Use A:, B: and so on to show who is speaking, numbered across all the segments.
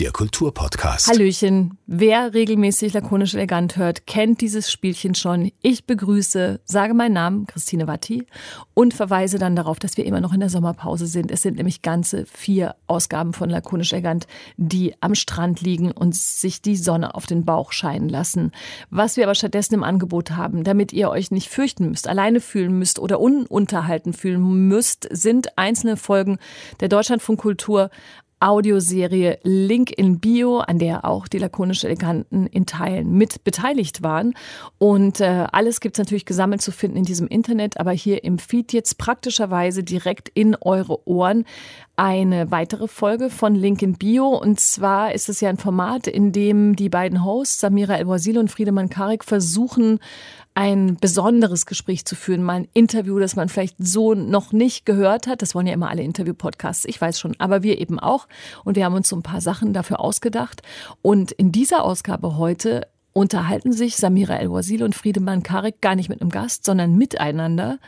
A: Der Kulturpodcast.
B: Hallöchen. Wer regelmäßig lakonisch elegant hört, kennt dieses Spielchen schon. Ich begrüße, sage meinen Namen, Christine Watti, und verweise dann darauf, dass wir immer noch in der Sommerpause sind. Es sind nämlich ganze vier Ausgaben von lakonisch elegant, die am Strand liegen und sich die Sonne auf den Bauch scheinen lassen. Was wir aber stattdessen im Angebot haben, damit ihr euch nicht fürchten müsst, alleine fühlen müsst oder ununterhalten fühlen müsst, sind einzelne Folgen der Deutschlandfunk Kultur Audioserie Link in Bio, an der auch die lakonische Eleganten in Teilen mit beteiligt waren. Und äh, alles gibt's natürlich gesammelt zu finden in diesem Internet, aber hier im Feed jetzt praktischerweise direkt in eure Ohren eine weitere Folge von Link in Bio. Und zwar ist es ja ein Format, in dem die beiden Hosts, Samira El-Wazil und Friedemann Karik, versuchen, ein besonderes Gespräch zu führen, mal ein Interview, das man vielleicht so noch nicht gehört hat. Das wollen ja immer alle Interview-Podcasts, ich weiß schon, aber wir eben auch. Und wir haben uns so ein paar Sachen dafür ausgedacht. Und in dieser Ausgabe heute unterhalten sich Samira El-Wazil und Friedemann Karik gar nicht mit einem Gast, sondern miteinander.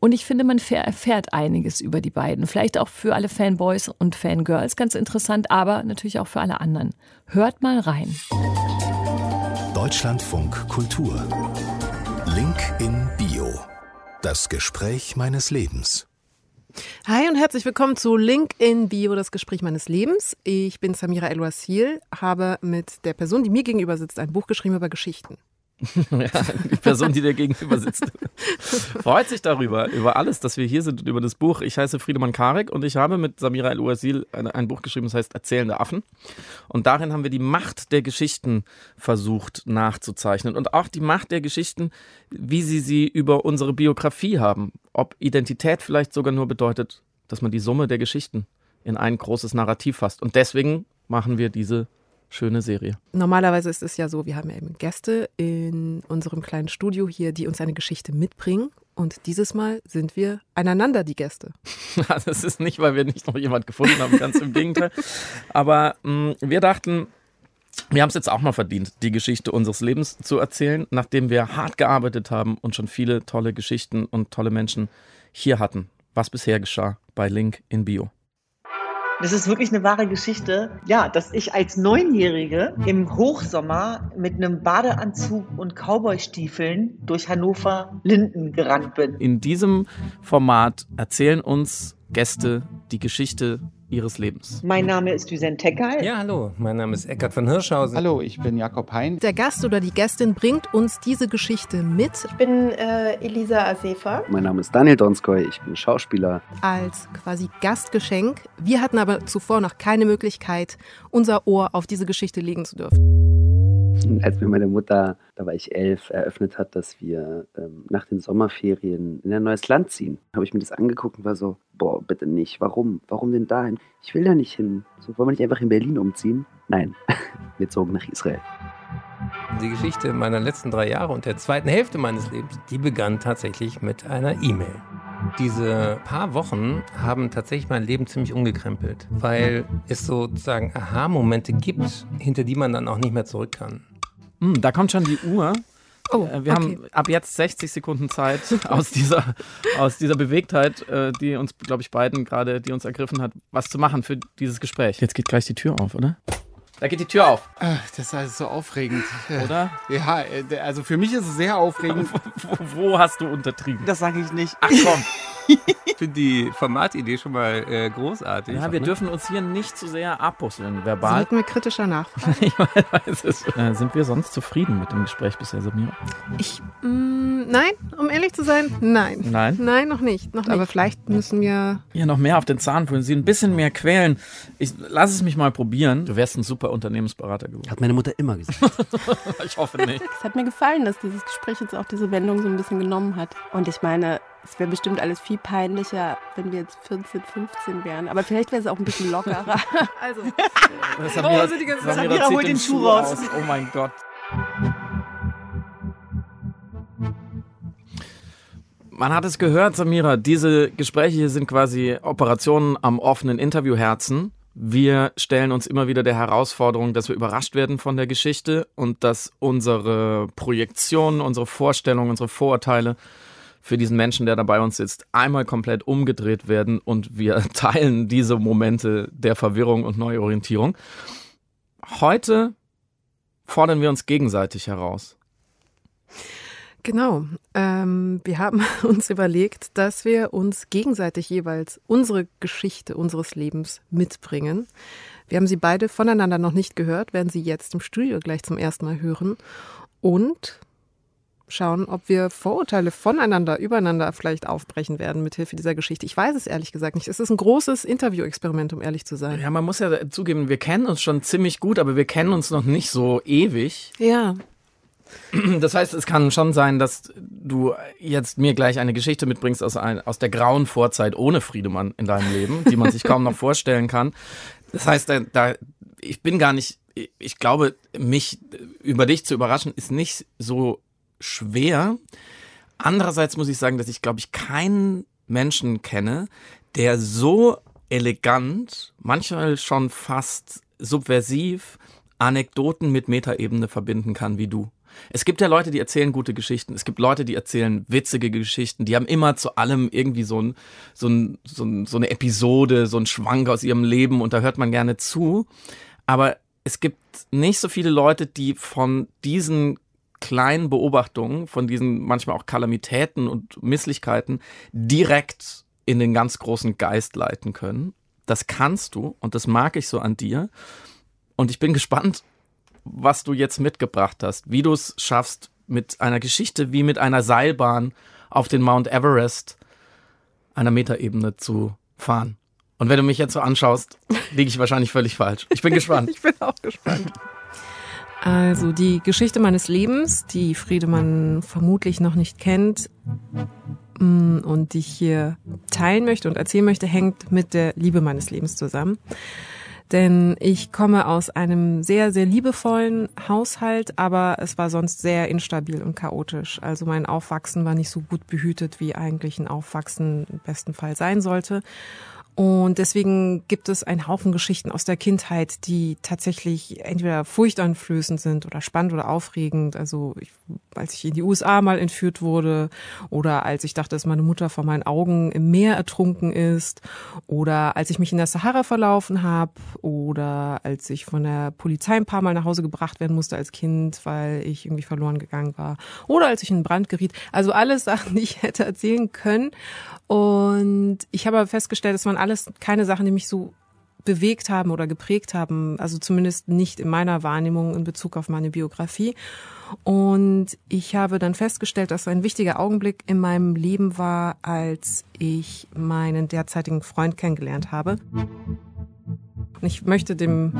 B: Und ich finde, man erfährt einiges über die beiden. Vielleicht auch für alle Fanboys und Fangirls ganz interessant, aber natürlich auch für alle anderen. Hört mal rein.
A: Deutschlandfunk Kultur. Link in Bio. Das Gespräch meines Lebens.
C: Hi und herzlich willkommen zu Link in Bio, das Gespräch meines Lebens. Ich bin Samira El-Wasil, habe mit der Person, die mir gegenüber sitzt, ein Buch geschrieben über Geschichten.
D: die Person, die dir gegenüber sitzt, freut sich darüber, über alles, dass wir hier sind und über das Buch. Ich heiße Friedemann Karek und ich habe mit Samira El-Uasil ein, ein, Buch geschrieben, das heißt Erzählende Affen. Und darin haben wir die Macht der Geschichten versucht nachzuzeichnen und auch die Macht der Geschichten, wie sie sie über unsere Biografie haben. Ob Identität vielleicht sogar nur bedeutet, dass man die Summe der Geschichten in ein großes Narrativ fasst. Und deswegen machen wir diese schöne Serie.
C: Normalerweise ist es ja so, wir haben ja eben Gäste in unserem kleinen Studio hier, die uns eine Geschichte mitbringen. Und dieses Mal sind wir einander die Gäste.
D: das ist nicht, weil wir nicht noch jemand gefunden haben, ganz im Gegenteil. Aber mh, mm, wir dachten, wir haben es jetzt auch mal verdient, die Geschichte unseres Lebens zu erzählen, nachdem wir hart gearbeitet haben und schon viele tolle Geschichten und tolle Menschen hier hatten. Was bisher geschah bei Link in Bio.
E: Das ist wirklich eine wahre Geschichte. Ja, dass ich als Neunjährige im Hochsommer mit einem Badeanzug und Cowboystiefeln durch Hannover Linden gerannt bin.
D: In diesem Format erzählen uns Gäste die Geschichte ihres Lebens.
E: Mein Name ist Düsen Tekal.
F: Ja, hallo, mein Name ist Eckart von Hirschhausen.
G: Hallo, ich bin Jakob Hein.
C: Der Gast oder die Gästin bringt uns diese Geschichte mit.
H: Ich bin äh, Elisa Asefa.
I: Mein Name ist Daniel Donskoy, ich bin Schauspieler.
C: Als quasi Gastgeschenk. Wir hatten aber zuvor noch keine Möglichkeit, unser Ohr auf diese Geschichte legen zu dürfen.
I: Als mir meine Mutter, da war ich elf, eröffnet hat, dass wir ähm, nach den Sommerferien in ein neues Land ziehen, habe ich mir das angeguckt und war so, boah, bitte nicht. Warum? Warum denn dahin? Ich will da nicht hin. So, wollen wir nicht einfach in Berlin umziehen? Nein, wir zogen nach Israel.
F: Die Geschichte meiner letzten drei Jahre und der zweiten Hälfte meines Lebens, die begann tatsächlich mit einer E-Mail. Diese paar Wochen haben tatsächlich mein Leben ziemlich umgekrempelt, weil es sozusagen Aha-Momente gibt, hinter die man dann auch nicht mehr zurück kann.
D: Hm, da kommt schon die Uhr. Oh, äh, wir okay. haben ab jetzt 60 Sekunden Zeit aus dieser, aus dieser Bewegtheit, äh, die uns, glaube ich, beiden gerade, die uns ergriffen hat, was zu machen für dieses Gespräch. Jetzt geht gleich die Tür auf, oder? Da geht die Tür auf.
G: Ah, das ist also so aufregend.
D: Oder?
G: Ja, äh, also für mich ist es sehr aufregend.
D: wo, wo hast du untertrieben?
G: Das sage ich nicht.
D: Ach komm.
F: Ich finde die Formatidee schon mal äh, großartig.
D: Ja, wir ne? dürfen uns hier nicht zu sehr abbusseln, verbal.
C: Sollten wir kritischer nachfragen?
D: ich weiß es. Äh, sind wir sonst zufrieden mit dem Gespräch bisher, Samira?
C: Ich, mh, mm, nein, um ehrlich zu sein, nein.
D: Nein?
C: Nein, noch nicht. Noch nicht. Aber vielleicht müssen wir...
D: Ja, noch mehr auf den Zahn fühlen, sie ein bisschen mehr quälen. Ich lass es mich mal probieren. Du wärst ein super Unternehmensberater geworden.
I: Hat meine Mutter immer gesagt.
D: ich hoffe nicht.
H: Es hat mir gefallen, dass dieses Gespräch jetzt auch diese Wendung so ein bisschen genommen hat. Und ich meine, es wäre bestimmt alles viel peinlicher, wenn wir jetzt 14, 15 wären. Aber vielleicht wäre es auch ein bisschen lockerer.
C: also,
D: Samira, oh, die ganze Samira, Samira holt den Schuh raus. raus. Oh mein Gott. Man hat es gehört, Samira, diese Gespräche hier sind quasi Operationen am offenen Interviewherzen. Wir stellen uns immer wieder der Herausforderung, dass wir überrascht werden von der Geschichte und dass unsere Projektionen, unsere Vorstellungen, unsere Vorurteile für diesen Menschen, der da bei uns sitzt, einmal komplett umgedreht werden und wir teilen diese Momente der Verwirrung und Neuorientierung. Heute fordern wir uns gegenseitig heraus.
C: Genau. Ähm, wir haben uns überlegt, dass wir uns gegenseitig jeweils unsere Geschichte unseres Lebens mitbringen. Wir haben sie beide voneinander noch nicht gehört, werden sie jetzt im Studio gleich zum ersten Mal hören und schauen, ob wir Vorurteile voneinander, übereinander vielleicht aufbrechen werden mit Hilfe dieser Geschichte. Ich weiß es ehrlich gesagt nicht. Es ist ein großes Interview-Experiment, um ehrlich zu sein.
D: Ja, man muss ja zugeben, wir kennen uns schon ziemlich gut, aber wir kennen uns noch nicht so ewig.
C: Ja.
D: Das heißt, es kann schon sein, dass du jetzt mir gleich eine Geschichte mitbringst aus, ein, aus der grauen Vorzeit ohne Friedemann in deinem Leben, die man sich kaum noch vorstellen kann. Das heißt, da, da, ich bin gar nicht, ich glaube, mich über dich zu überraschen, ist nicht so schwer. Andererseits muss ich sagen, dass ich, glaube ich, keinen Menschen kenne, der so elegant, manchmal schon fast subversiv Anekdoten mit Metaebene verbinden kann wie du. Es gibt ja Leute, die erzählen gute Geschichten. Es gibt Leute, die erzählen witzige Geschichten. Die haben immer zu allem irgendwie so, ein, so, ein, so, ein, so eine Episode, so ein Schwank aus ihrem Leben und da hört man gerne zu. Aber es gibt nicht so viele Leute, die von diesen kleinen Beobachtungen, von diesen manchmal auch Kalamitäten und Misslichkeiten direkt in den ganz großen Geist leiten können. Das kannst du und das mag ich so an dir. Und ich bin gespannt, was du jetzt mitgebracht hast, wie du es schaffst, mit einer Geschichte wie mit einer Seilbahn auf den Mount Everest einer Metaebene zu fahren. Und wenn du mich jetzt so anschaust, liege ich wahrscheinlich völlig falsch. Ich bin gespannt.
C: ich bin auch gespannt. Also die Geschichte meines Lebens, die Friedemann vermutlich noch nicht kennt mm, und die ich hier teilen möchte und erzählen möchte, hängt mit der Liebe meines Lebens zusammen. Denn ich komme aus einem sehr, sehr liebevollen Haushalt, aber es war sonst sehr instabil und chaotisch. Also mein Aufwachsen war nicht so gut behütet, wie eigentlich ein Aufwachsen im besten Fall sein sollte. Und deswegen gibt es einen Haufen Geschichten aus der Kindheit, die tatsächlich entweder furchteinflößend sind oder spannend oder aufregend. Also ich, als ich in die USA mal entführt wurde oder als ich dachte, dass meine Mutter vor meinen Augen im Meer ertrunken ist oder als ich mich in der Sahara verlaufen habe oder als ich von der Polizei ein paar Mal nach Hause gebracht werden musste als Kind, weil ich irgendwie verloren gegangen war oder als ich in Brand geriet. Also alles Sachen, die ich hätte erzählen können. Und ich habe festgestellt, es waren alles keine Sachen, die mich so bewegt haben oder geprägt haben, also zumindest nicht in meiner Wahrnehmung in Bezug auf meine Biografie. Und ich habe dann festgestellt, dass ein wichtiger Augenblick in meinem Leben war, als ich meinen derzeitigen Freund kennengelernt habe. Ich möchte dem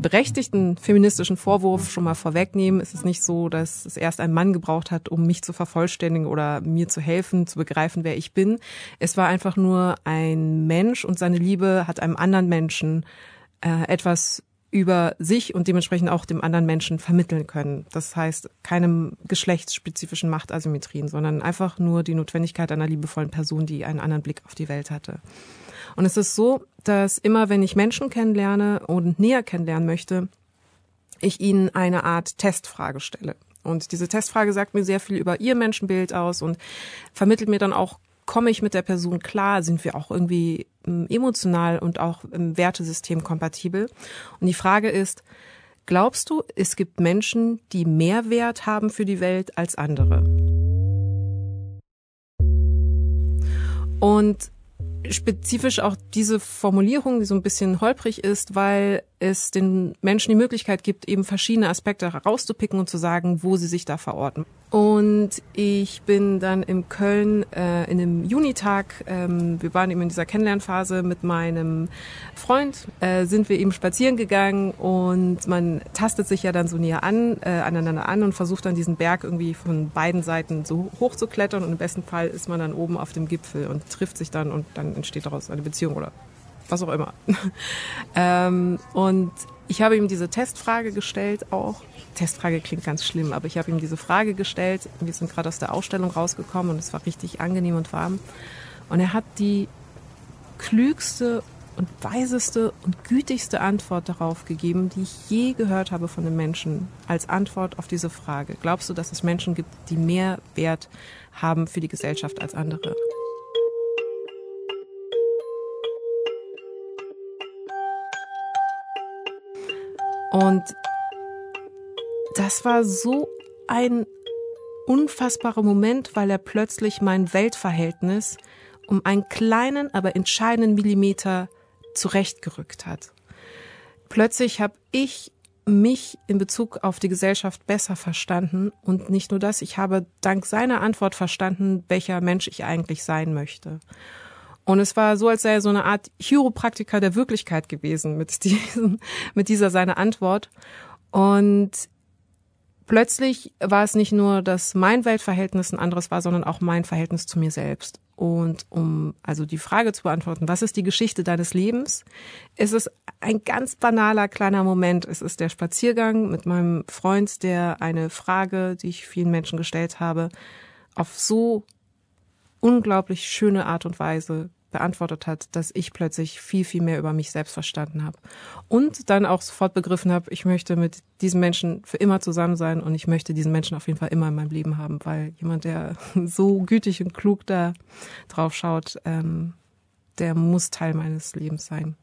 C: berechtigten feministischen Vorwurf schon mal vorwegnehmen. Es ist nicht so, dass es erst ein Mann gebraucht hat, um mich zu vervollständigen oder mir zu helfen, zu begreifen, wer ich bin. Es war einfach nur ein Mensch und seine Liebe hat einem anderen Menschen äh, etwas über sich und dementsprechend auch dem anderen Menschen vermitteln können. Das heißt, keine geschlechtsspezifischen Machtasymmetrien, sondern einfach nur die Notwendigkeit einer liebevollen Person, die einen anderen Blick auf die Welt hatte. Und es ist so, dass immer wenn ich Menschen kennenlerne und näher kennenlernen möchte, ich ihnen eine Art Testfrage stelle. Und diese Testfrage sagt mir sehr viel über ihr Menschenbild aus und vermittelt mir dann auch, komme ich mit der Person klar, sind wir auch irgendwie emotional und auch im Wertesystem kompatibel. Und die Frage ist, glaubst du, es gibt Menschen, die mehr Wert haben für die Welt als andere? Und spezifisch auch diese Formulierung, die so ein bisschen holprig ist, weil es den Menschen die Möglichkeit gibt, eben verschiedene Aspekte herauszupicken und zu sagen, wo sie sich da verorten. Und ich bin dann in Köln äh, in einem Junitag, ähm, wir waren eben in dieser Kennenlernphase mit meinem Freund, äh, sind wir eben spazieren gegangen und man tastet sich ja dann so näher an, äh, aneinander an und versucht dann diesen Berg irgendwie von beiden Seiten so hoch zu klettern und im besten Fall ist man dann oben auf dem Gipfel und trifft sich dann und dann entsteht daraus eine Beziehung oder was auch immer. ähm, und ich habe ihm diese Testfrage gestellt auch. Testfrage klingt ganz schlimm, aber ich habe ihm diese Frage gestellt. Wir sind gerade aus der Ausstellung rausgekommen und es war richtig angenehm und warm. Und er hat die klügste und weiseste und gütigste Antwort darauf gegeben, die ich je gehört habe von den Menschen als Antwort auf diese Frage. Glaubst du, dass es Menschen gibt, die mehr Wert haben für die Gesellschaft als andere? Und das war so ein unfassbarer Moment, weil er plötzlich mein Weltverhältnis um einen kleinen, aber entscheidenden Millimeter zurechtgerückt hat. Plötzlich habe ich mich in Bezug auf die Gesellschaft besser verstanden und nicht nur das, ich habe dank seiner Antwort verstanden, welcher Mensch ich eigentlich sein möchte. Und es war so, als sei er so eine Art Chiropraktiker der Wirklichkeit gewesen mit, diesem, mit dieser seiner Antwort. Und plötzlich war es nicht nur, dass mein Weltverhältnis ein anderes war, sondern auch mein Verhältnis zu mir selbst. Und um also die Frage zu beantworten, was ist die Geschichte deines Lebens, ist es ein ganz banaler kleiner Moment. Es ist der Spaziergang mit meinem Freund, der eine Frage, die ich vielen Menschen gestellt habe, auf so unglaublich schöne Art und Weise beantwortet hat, dass ich plötzlich viel, viel mehr über mich selbst verstanden habe. Und dann auch sofort begriffen habe, ich möchte mit diesem Menschen für immer zusammen sein und ich möchte diesen Menschen auf jeden Fall immer in meinem Leben haben, weil jemand, der so gütig und klug da drauf schaut, ähm, der muss Teil meines Lebens sein.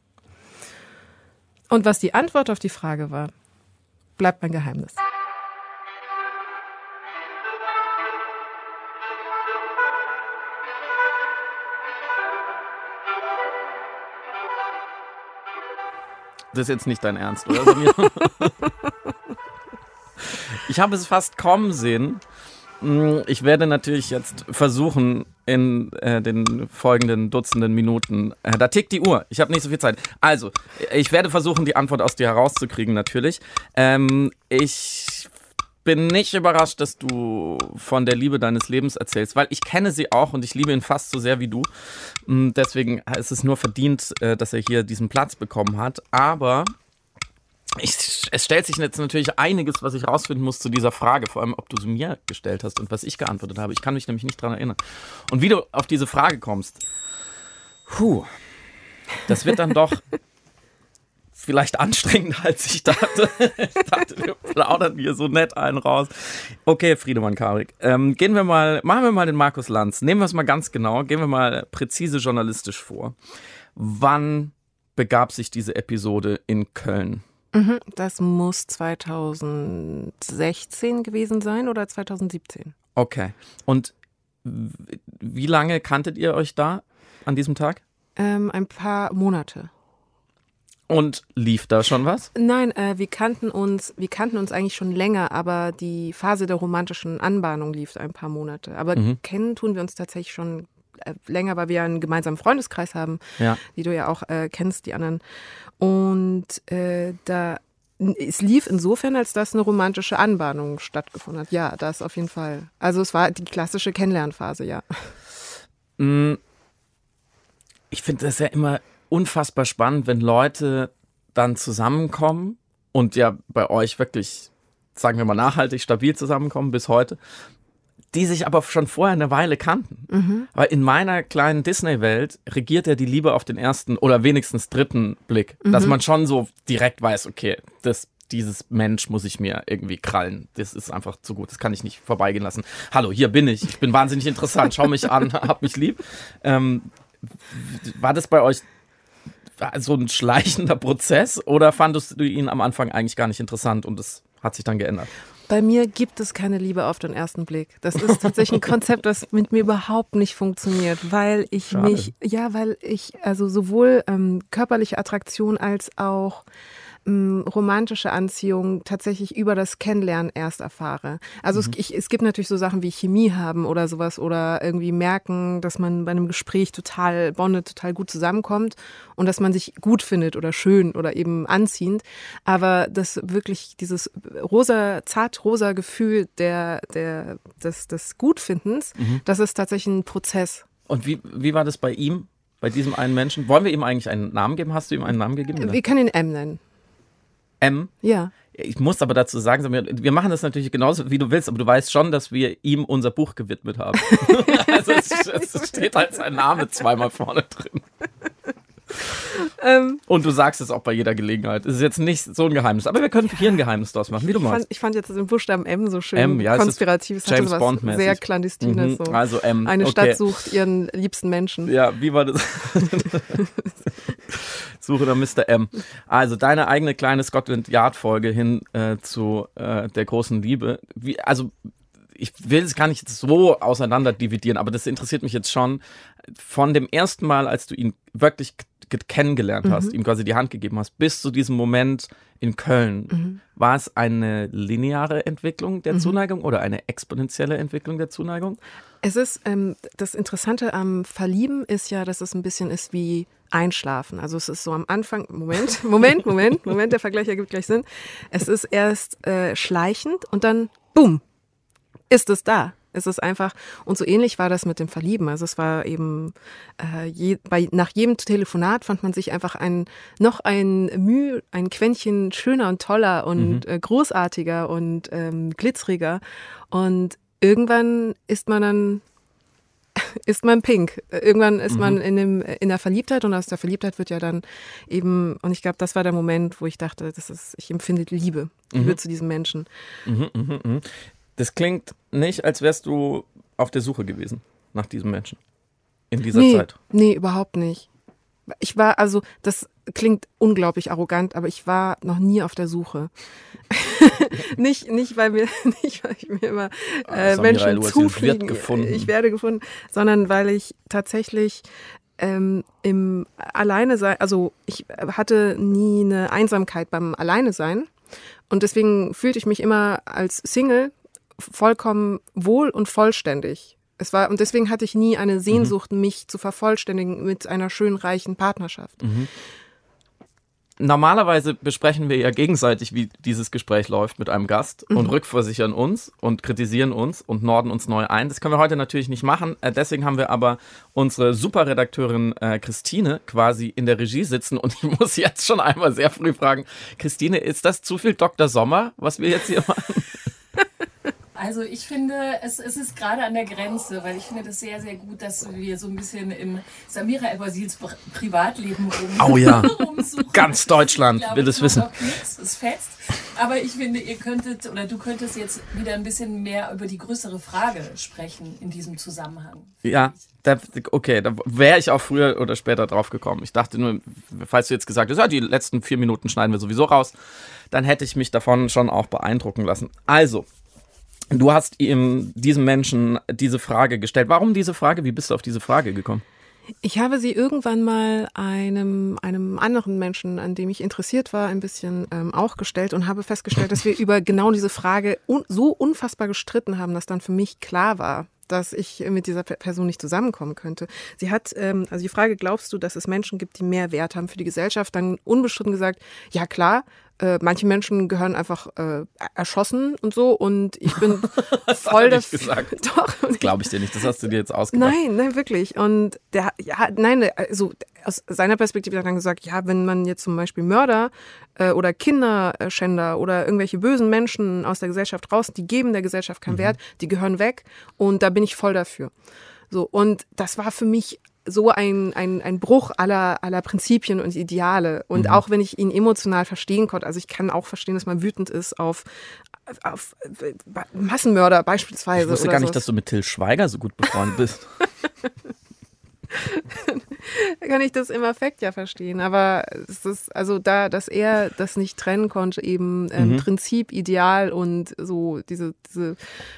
C: Und was die Antwort auf die Frage war, bleibt mein Geheimnis.
D: Das ist jetzt nicht dein Ernst, oder? Ich habe es fast kommen sehen. Hm, Ich werde natürlich jetzt versuchen, in äh, den folgenden Dutzenden Minuten, äh, da tickt die Uhr, ich habe nicht so viel Zeit. Also, ich werde versuchen, die Antwort aus dir herauszukriegen, natürlich. Ähm, ich bin nicht überrascht, dass du von der Liebe deines Lebens erzählst, weil ich kenne sie auch und ich liebe ihn fast so sehr wie du. Mm, Deswegen ist es nur verdient, äh, dass er hier diesen Platz bekommen hat. Aber ich, es stellt sich jetzt natürlich einiges, was ich rausfinden muss zu dieser Frage, vor allem, ob du sie mir gestellt hast und was ich geantwortet habe. Ich kann mich nämlich nicht dran erinnern. Und wie du auf diese Frage kommst, puh, das wird dann doch vielleicht anstrengender, als ich dachte. Ich dachte, wir plaudern hier so nett einen raus. Okay, Friedemann Karik, ähm, gehen wir mal, machen wir mal den Markus Lanz. Nehmen wir es mal ganz genau, gehen wir mal präzise journalistisch vor. Wann begab sich diese Episode in Köln?
C: Mhm, Das muss 2016 gewesen sein oder 2017.
D: Okay. Und wie lange kanntet ihr euch da an diesem Tag?
C: Ähm, ein paar Monate.
D: Und lief da schon was?
C: Nein, äh, wir kannten uns, wir kannten uns eigentlich schon länger, aber die Phase der romantischen Anbahnung lief ein paar Monate. Aber
D: Mhm.
C: kennen tun wir uns tatsächlich schon äh, länger, weil wir einen gemeinsamen Freundeskreis haben,
D: Ja.
C: die du ja auch äh, kennst, die anderen. Und äh, da es lief insofern, als dass eine romantische Anbahnung stattgefunden hat. Ja, das auf jeden Fall. Also es war die klassische Kennenlernphase, ja.
D: Mm, Ich finde das ja immer unfassbar spannend, wenn Leute dann zusammenkommen und ja bei euch wirklich, sagen wir mal, nachhaltig stabil zusammenkommen bis heute, die sich aber schon vorher eine Weile kannten. Weil in meiner kleinen Disney-Welt regiert ja die Liebe auf den ersten oder wenigstens dritten Blick, dass man schon so direkt weiß, okay, das dieses Mensch muss ich mir irgendwie krallen. Das ist einfach zu gut. Das kann ich nicht vorbeigehen lassen. Hallo, hier bin ich. Ich bin wahnsinnig interessant. Schau mich an, hab mich lieb. Ähm, war das bei euch so ein schleichender Prozess oder fandest du ihn am Anfang eigentlich gar nicht interessant und das hat sich dann geändert?
C: Bei mir gibt es keine Liebe auf den ersten Blick. Das ist tatsächlich ein Konzept, das mit mir überhaupt nicht funktioniert, weil ich
D: Schade.
C: mich, ja, weil ich also sowohl ähm, körperliche Attraktion als auch romantische Anziehung tatsächlich über das Kennenlernen erst erfahre. Also es, ich, es gibt natürlich so Sachen wie Chemie haben oder sowas oder irgendwie merken, dass man bei einem Gespräch total bondet, total gut zusammenkommt und dass man sich gut findet oder schön oder eben anziehend. Aber das wirklich dieses rosa, zart-rosa Gefühl der, der, des, des Gutfindens, das ist tatsächlich ein Prozess.
D: Und wie, wie war das bei ihm, bei diesem einen Menschen? Wollen wir ihm eigentlich einen Namen geben? Hast du ihm einen Namen gegeben? oder?
C: Wir können ihn M nennen.
D: M?
C: Ja.
D: Ich muss aber dazu sagen, wir machen das natürlich genauso, wie du willst, aber du weißt schon, dass wir ihm unser Buch gewidmet haben. also es, es steht halt sein Name zweimal vorne drin.
C: Ähm,
D: Und du sagst es auch bei jeder Gelegenheit. Es ist jetzt nicht so ein Geheimnis, aber wir können hier ein Geheimnis draus machen, wie du
C: ich, fand,
D: meinst.
C: ich fand jetzt den Buchstaben M so schön
D: M, ja, ist
C: konspirativ. Es hatte
D: James
C: so was
D: Bond-mäßig.
C: sehr clandestines.
D: Mhm,
C: So.
D: Also M.
C: Eine
D: okay.
C: Stadt sucht ihren liebsten Menschen.
D: Ja, wie war das? Suche nach Mr. M. Also deine eigene kleine Scotland Yard Folge hin äh, zu äh, der großen Liebe. Wie, also ich will es gar nicht so auseinander dividieren, aber das interessiert mich jetzt schon. Von dem ersten Mal, als du ihn wirklich kennengelernt
C: Mhm.
D: hast, ihm quasi die Hand gegeben hast, bis zu diesem Moment in Köln,
C: Mhm.
D: war es eine lineare Entwicklung der Zuneigung oder eine exponentielle Entwicklung der Zuneigung?
C: Es ist, ähm, das Interessante am Verlieben ist ja, dass es ein bisschen ist wie Einschlafen. Also es ist so am Anfang, Moment, Moment, Moment, Moment, der Vergleich ergibt gleich Sinn. Es ist erst äh, schleichend und dann, boom, ist es da. Es ist einfach, und so ähnlich war das mit dem Verlieben. Also es war eben, äh, je, bei, nach jedem Telefonat fand man sich einfach ein, noch ein Mühe, ein Quäntchen schöner und toller und äh, großartiger und ähm, glitzeriger. Und irgendwann ist man dann ist man pink. Irgendwann ist man in, dem, in der Verliebtheit und aus der Verliebtheit wird ja dann eben, und ich glaube, das war der Moment, wo ich dachte, das ist, ich empfinde Liebe, Liebe zu diesem Menschen.
D: Mhm, mhm, mhm. Das klingt nicht, als wärst du auf der Suche gewesen nach diesem Menschen in dieser
C: nee,
D: Zeit.
C: Nee, überhaupt nicht. Ich war, also, das klingt unglaublich arrogant, aber ich war noch nie auf der Suche. nicht, nicht, weil mir, nicht, weil ich mir immer äh,
D: Ah,
C: Menschen
D: El-Ouazzil
C: zufliegen. Ich werde gefunden, sondern weil ich tatsächlich ähm, im Alleine sein, also ich hatte nie eine Einsamkeit beim Alleine sein und deswegen fühlte ich mich immer als Single vollkommen wohl und vollständig. Es war, und deswegen hatte ich nie eine Sehnsucht, mich zu vervollständigen mit einer schönen, reichen Partnerschaft.
D: Normalerweise besprechen wir ja gegenseitig, wie dieses Gespräch läuft mit einem Gast und
C: Mhm.
D: rückversichern uns und kritisieren uns und norden uns neu ein. Das können wir heute natürlich nicht machen. Äh, deswegen haben wir aber unsere Superredakteurin äh, Christine quasi in der Regie sitzen und ich muss jetzt schon einmal sehr früh fragen, Christine, ist das zu viel Dr. Sommer, was wir jetzt hier machen?
B: Also ich finde, es, es ist gerade an der Grenze, weil ich finde das sehr, sehr gut, dass wir so ein bisschen im Samira Pri- Privatleben rum,
D: Oh ja.
B: rumsuchen.
D: Ganz Deutschland
B: glaube,
D: will es wissen.
B: nichts, es fetzt. Aber ich finde, ihr könntet oder du könntest jetzt wieder ein bisschen mehr über die größere Frage sprechen in diesem Zusammenhang.
D: Ja, da, okay, da wäre ich auch früher oder später drauf gekommen. Ich dachte nur, falls du jetzt gesagt hast, ja, die letzten vier Minuten schneiden wir sowieso raus, dann hätte ich mich davon schon auch beeindrucken lassen. Also, du hast ihm, diesem Menschen diese Frage gestellt. Warum diese Frage? Wie bist du auf diese Frage gekommen?
C: Ich habe sie irgendwann mal einem, einem anderen Menschen, an dem ich interessiert war, ein bisschen ähm, auch gestellt und habe festgestellt, dass wir über genau diese Frage un so unfassbar gestritten haben, dass dann für mich klar war, dass ich mit dieser Pe- Person nicht zusammenkommen könnte. Sie hat, ähm, also die Frage, glaubst du, dass es Menschen gibt, die mehr Wert haben für die Gesellschaft, dann unbestritten gesagt, ja klar, äh, manche Menschen gehören einfach äh, erschossen und so und ich bin voll dafür.
D: gesagt.
C: Doch.
D: Das glaube ich dir nicht, das hast du dir jetzt ausgedacht.
C: Nein, nein, wirklich. Und der, ja, nein, also aus seiner Perspektive hat er dann gesagt, ja, wenn man jetzt zum Beispiel Mörder äh, oder Kinderschänder oder irgendwelche bösen Menschen aus der Gesellschaft raus, die geben der Gesellschaft keinen Wert, die gehören weg und da bin ich voll dafür. So, und das war für mich so ein, ein, ein Bruch aller, aller Prinzipien und Ideale. Und auch wenn ich ihn emotional verstehen konnte, also ich kann auch verstehen, dass man wütend ist auf, auf äh, Massenmörder beispielsweise.
D: Ich wusste gar nicht,
C: sowas.
D: dass du mit Till Schweiger so gut befreundet bist.
C: kann ich das im Affekt ja verstehen. Aber es ist also da, dass er das nicht trennen konnte, eben ähm,
D: Mhm.
C: Prinzip, Ideal und so diese, diese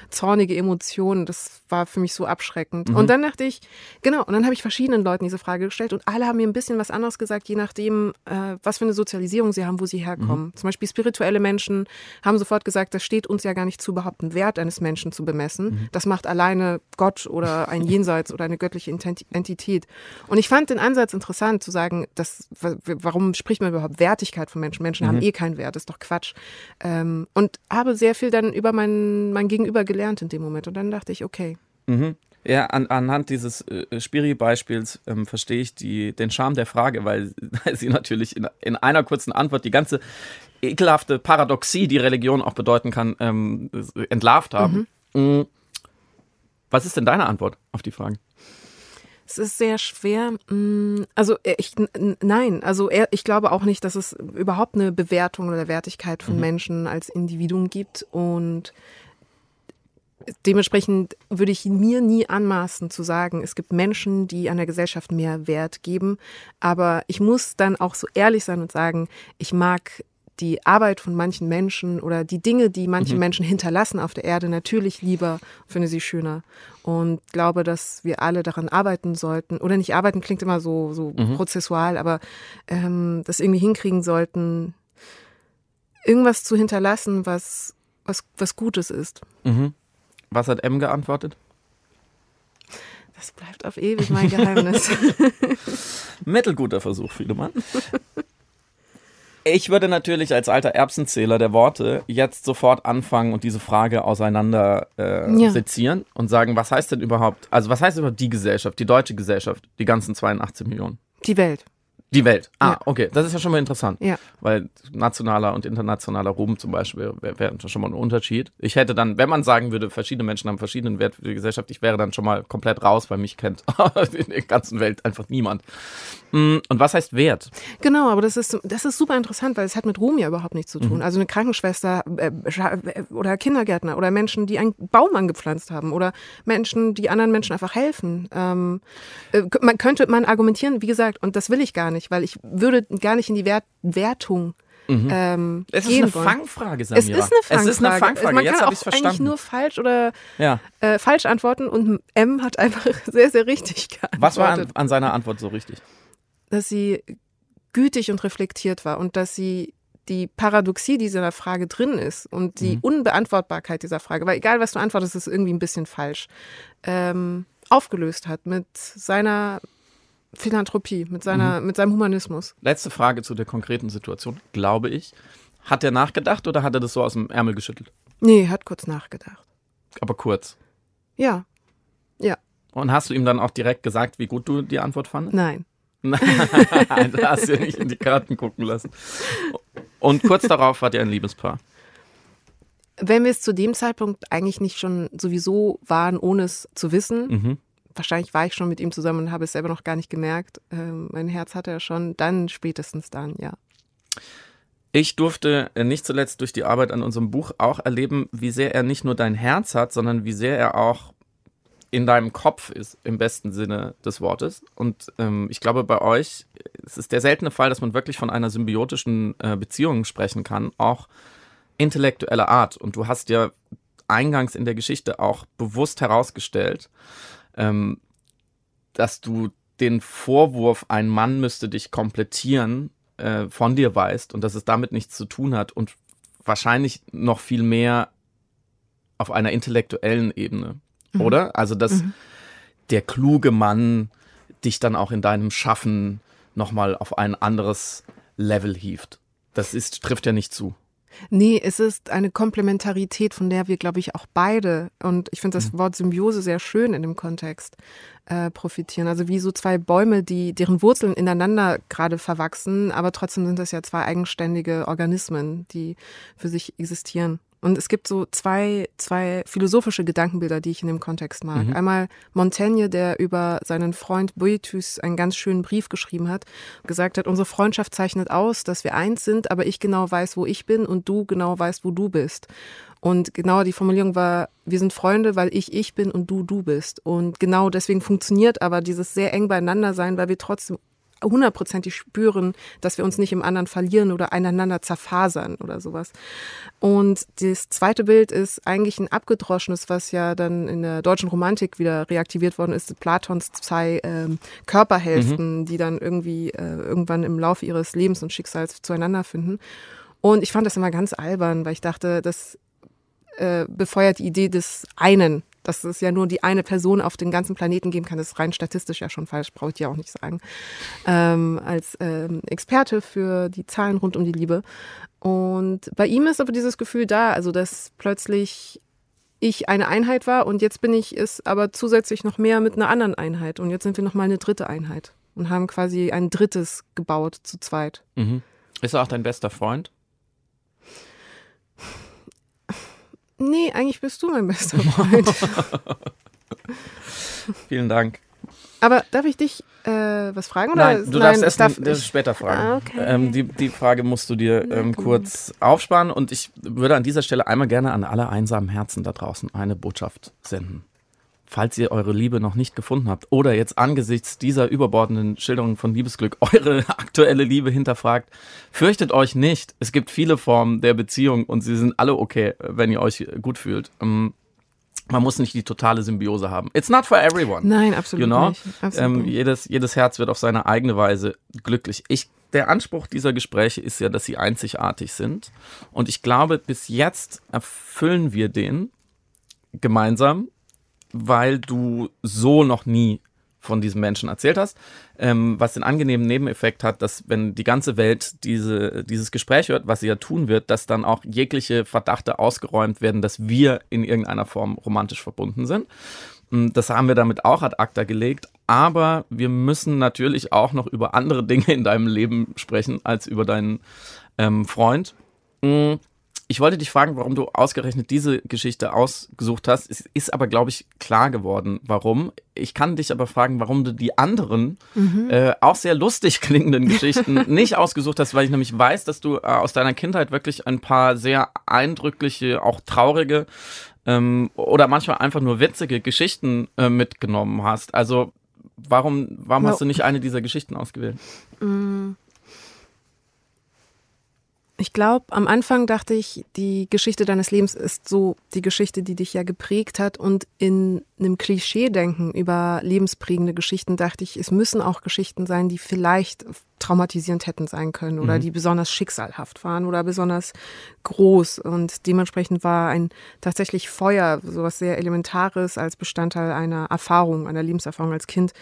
C: zornige Emotion, das war für mich so abschreckend.
D: Mhm.
C: Und dann dachte ich, genau, und dann habe ich verschiedenen Leuten diese Frage gestellt und alle haben mir ein bisschen was anderes gesagt, je nachdem, äh, was für eine Sozialisierung sie haben, wo sie herkommen.
D: Mhm.
C: Zum Beispiel spirituelle Menschen haben sofort gesagt, das steht uns ja gar nicht zu, überhaupt einen Wert eines Menschen zu bemessen.
D: Mhm.
C: Das macht alleine Gott oder ein Jenseits oder eine göttliche Entität. Und ich fand den Ansatz interessant, zu sagen, dass, wa- warum spricht man überhaupt Wertigkeit von Menschen? Menschen haben eh keinen Wert, ist doch Quatsch. Ähm, und habe sehr viel dann über mein, mein Gegenüber gelernt in dem Moment. Und dann dachte ich, okay,
D: Mhm. Ja, an, anhand dieses äh, Spiri-Beispiels ähm, verstehe ich die, den Charme der Frage, weil sie natürlich in, in einer kurzen Antwort die ganze ekelhafte Paradoxie, die Religion auch bedeuten kann, ähm, entlarvt haben. Mhm. Was ist denn deine Antwort auf die Frage?
C: Es ist sehr schwer. mm, Also äh, ich nein, also ich glaube auch nicht, dass es überhaupt eine Bewertung oder Wertigkeit von Menschen als Individuum gibt und dementsprechend würde ich mir nie anmaßen zu sagen, es gibt Menschen, die an der Gesellschaft mehr Wert geben, aber ich muss dann auch so ehrlich sein und sagen, ich mag die Arbeit von manchen Menschen oder die Dinge, die manche Menschen hinterlassen auf der Erde, natürlich lieber, finde sie schöner. Und glaube, dass wir alle daran arbeiten sollten. Oder nicht arbeiten klingt immer so, so prozessual, aber ähm, das irgendwie hinkriegen sollten, irgendwas zu hinterlassen, was, was, was Gutes ist.
D: Mhm. Was hat M geantwortet?
C: Das bleibt auf ewig mein Geheimnis.
D: Mittelguter Versuch, Friedemann. Ich würde natürlich als alter Erbsenzähler der Worte jetzt sofort anfangen und diese Frage auseinander äh,
C: Ja.
D: sezieren und sagen, was heißt denn überhaupt, also was heißt überhaupt die Gesellschaft, die deutsche Gesellschaft, die ganzen 82 Millionen?
C: Die Welt.
D: Die Welt. Ah,
C: Ja.
D: okay. Das ist ja schon mal interessant.
C: Ja.
D: Weil nationaler und internationaler Ruhm zum Beispiel wäre wär schon mal ein Unterschied. Ich hätte dann, wenn man sagen würde, verschiedene Menschen haben verschiedenen Wert für die Gesellschaft, ich wäre dann schon mal komplett raus, weil mich kennt in der ganzen Welt einfach niemand. Mm, Und was heißt Wert?
C: Genau, aber das ist, das ist super interessant, weil es hat mit Ruhm ja überhaupt nichts zu tun. Also eine Krankenschwester äh, äh, oder Kindergärtner oder Menschen, die einen Baum angepflanzt haben oder Menschen, die anderen Menschen einfach helfen. Ähm, äh, man könnte man argumentieren, wie gesagt, und das will ich gar nicht, weil ich würde gar nicht in die Wert Wertung ähm,
D: Es ist eine. Fangfrage,
C: Es
D: Samira.
C: ist eine Fangfrage.
D: Es ist eine Fangfrage.
C: Man
D: Jetzt
C: kann auch
D: es
C: eigentlich
D: verstanden.
C: nur falsch oder
D: ja.
C: äh, falsch antworten und M hat einfach sehr, sehr richtig geantwortet.
D: Was war an, an seiner Antwort so richtig?
C: dass sie gütig und reflektiert war und dass sie die Paradoxie, die in der Frage drin ist und die
D: Mhm.
C: Unbeantwortbarkeit dieser Frage, weil egal was du antwortest, ist irgendwie ein bisschen falsch, ähm, aufgelöst hat mit seiner Philanthropie, mit, seiner,
D: Mhm.
C: mit seinem Humanismus.
D: Letzte Frage zu der konkreten Situation, glaube ich. Hat er nachgedacht oder hat er das so aus dem Ärmel geschüttelt?
C: Nee, hat kurz nachgedacht.
D: Aber kurz.
C: Ja,
D: Und hast du ihm dann auch direkt gesagt, wie gut du die Antwort fandest?
C: nein.
D: Nein, da hast du ja nicht in die Karten gucken lassen. Und kurz darauf wart ihr ein Liebespaar.
C: Wenn wir es zu dem Zeitpunkt eigentlich nicht schon sowieso waren, ohne es zu wissen,
D: Mhm.
C: Wahrscheinlich war ich schon mit ihm zusammen und habe es selber noch gar nicht gemerkt. Ähm, mein Herz hatte er schon, dann spätestens dann, ja.
D: Ich durfte äh, nicht zuletzt durch die Arbeit an unserem Buch auch erleben, wie sehr er nicht nur dein Herz hat, sondern wie sehr er auch in deinem Kopf ist, im besten Sinne des Wortes. Und ähm, ich glaube, bei euch, es ist der seltene Fall, dass man wirklich von einer symbiotischen äh, Beziehung sprechen kann, auch intellektueller Art. Und du hast ja eingangs in der Geschichte auch bewusst herausgestellt, ähm, dass du den Vorwurf, ein Mann müsste dich komplettieren, äh, von dir weißt und dass es damit nichts zu tun hat und wahrscheinlich noch viel mehr auf einer intellektuellen Ebene, oder? Also, dass der kluge Mann dich dann auch in deinem Schaffen nochmal auf ein anderes Level hieft. Das ist, trifft ja nicht zu.
C: Nee, es ist eine Komplementarität, von der wir, glaube ich, auch beide, und ich finde das Wort Symbiose sehr schön in dem Kontext, äh, profitieren. Also wie so zwei Bäume, die, deren Wurzeln ineinander gerade verwachsen, aber trotzdem sind das ja zwei eigenständige Organismen, die für sich existieren. Und es gibt so zwei, zwei philosophische Gedankenbilder, die ich in dem Kontext mag.
D: Mhm.
C: Einmal Montaigne, der über seinen Freund Boethus einen ganz schönen Brief geschrieben hat, gesagt hat, unsere Freundschaft zeichnet aus, dass wir eins sind, aber ich genau weiß, wo ich bin und du genau weißt, wo du bist. Und genau die Formulierung war, wir sind Freunde, weil ich ich bin und du du bist. Und genau deswegen funktioniert aber dieses sehr eng beieinander sein, weil wir trotzdem hundertprozentig spüren, dass wir uns nicht im anderen verlieren oder einander zerfasern oder sowas. Und das zweite Bild ist eigentlich ein abgedroschenes, was ja dann in der deutschen Romantik wieder reaktiviert worden ist, Platons zwei ähm, Körperhälften, die dann irgendwie äh, irgendwann im Laufe ihres Lebens und Schicksals zueinander finden. Und ich fand das immer ganz albern, weil ich dachte, das äh, befeuert die Idee des einen, dass es ja nur die eine Person auf den ganzen Planeten geben kann. Das ist rein statistisch ja schon falsch, brauche ich ja auch nicht sagen. Ähm, als ähm, Experte für die Zahlen rund um die Liebe. Und bei ihm ist aber dieses Gefühl da, also dass plötzlich ich eine Einheit war und jetzt bin ich es aber zusätzlich noch mehr mit einer anderen Einheit. Und jetzt sind wir noch mal eine dritte Einheit und haben quasi ein drittes gebaut zu zweit.
D: Mhm. Ist er auch dein bester Freund?
C: Nee, eigentlich bist du mein bester Freund.
D: Vielen Dank.
C: Aber darf ich dich äh, was fragen? Oder?
D: Nein, du darfst
C: Nein,
D: erst
C: darf
D: das
C: ich-
D: später fragen.
C: Ah, okay.
D: ähm, die, die Frage musst du dir ähm, kurz aufsparen und ich würde an dieser Stelle einmal gerne an alle einsamen Herzen da draußen eine Botschaft senden. Falls ihr eure Liebe noch nicht gefunden habt oder jetzt angesichts dieser überbordenden Schilderungen von Liebesglück eure aktuelle Liebe hinterfragt, fürchtet euch nicht. Es gibt viele Formen der Beziehung und sie sind alle okay, wenn ihr euch gut fühlt. Ähm, man muss nicht die totale Symbiose haben. It's not for everyone.
C: Nein, absolut
D: You know?
C: nicht. Absolut
D: Ähm, jedes, jedes Herz wird auf seine eigene Weise glücklich. Ich, der Anspruch dieser Gespräche ist ja, dass sie einzigartig sind. Und ich glaube, bis jetzt erfüllen wir den gemeinsam, weil du so noch nie von diesem Menschen erzählt hast, ähm, was den angenehmen Nebeneffekt hat, dass wenn die ganze Welt diese, dieses Gespräch hört, was sie ja tun wird, dass dann auch jegliche Verdachte ausgeräumt werden, dass wir in irgendeiner Form romantisch verbunden sind. Mm, Das haben wir damit auch ad acta gelegt, aber wir müssen natürlich auch noch über andere Dinge in deinem Leben sprechen als über deinen ähm, Freund. Ich wollte dich fragen, warum du ausgerechnet diese Geschichte ausgesucht hast. Es ist aber, glaube ich, klar geworden, warum. Ich kann dich aber fragen, warum du die anderen
C: Mhm.
D: äh, auch sehr lustig klingenden Geschichten nicht ausgesucht hast, weil ich nämlich weiß, dass du äh, aus deiner Kindheit wirklich ein paar sehr eindrückliche, auch traurige ähm, oder manchmal einfach nur witzige Geschichten äh, mitgenommen hast. Also warum, warum
C: Ja.
D: hast du nicht eine dieser Geschichten ausgewählt?
C: Mm. Ich glaube, am Anfang dachte ich, die Geschichte deines Lebens ist so die Geschichte, die dich ja geprägt hat. Und in einem Klischee-Denken über lebensprägende Geschichten dachte ich, es müssen auch Geschichten sein, die vielleicht traumatisierend hätten sein können oder
J: Mhm.
C: die besonders schicksalhaft waren oder besonders groß. Und dementsprechend war ein tatsächlich Feuer, sowas sehr Elementares als Bestandteil einer Erfahrung, einer Lebenserfahrung als Kind,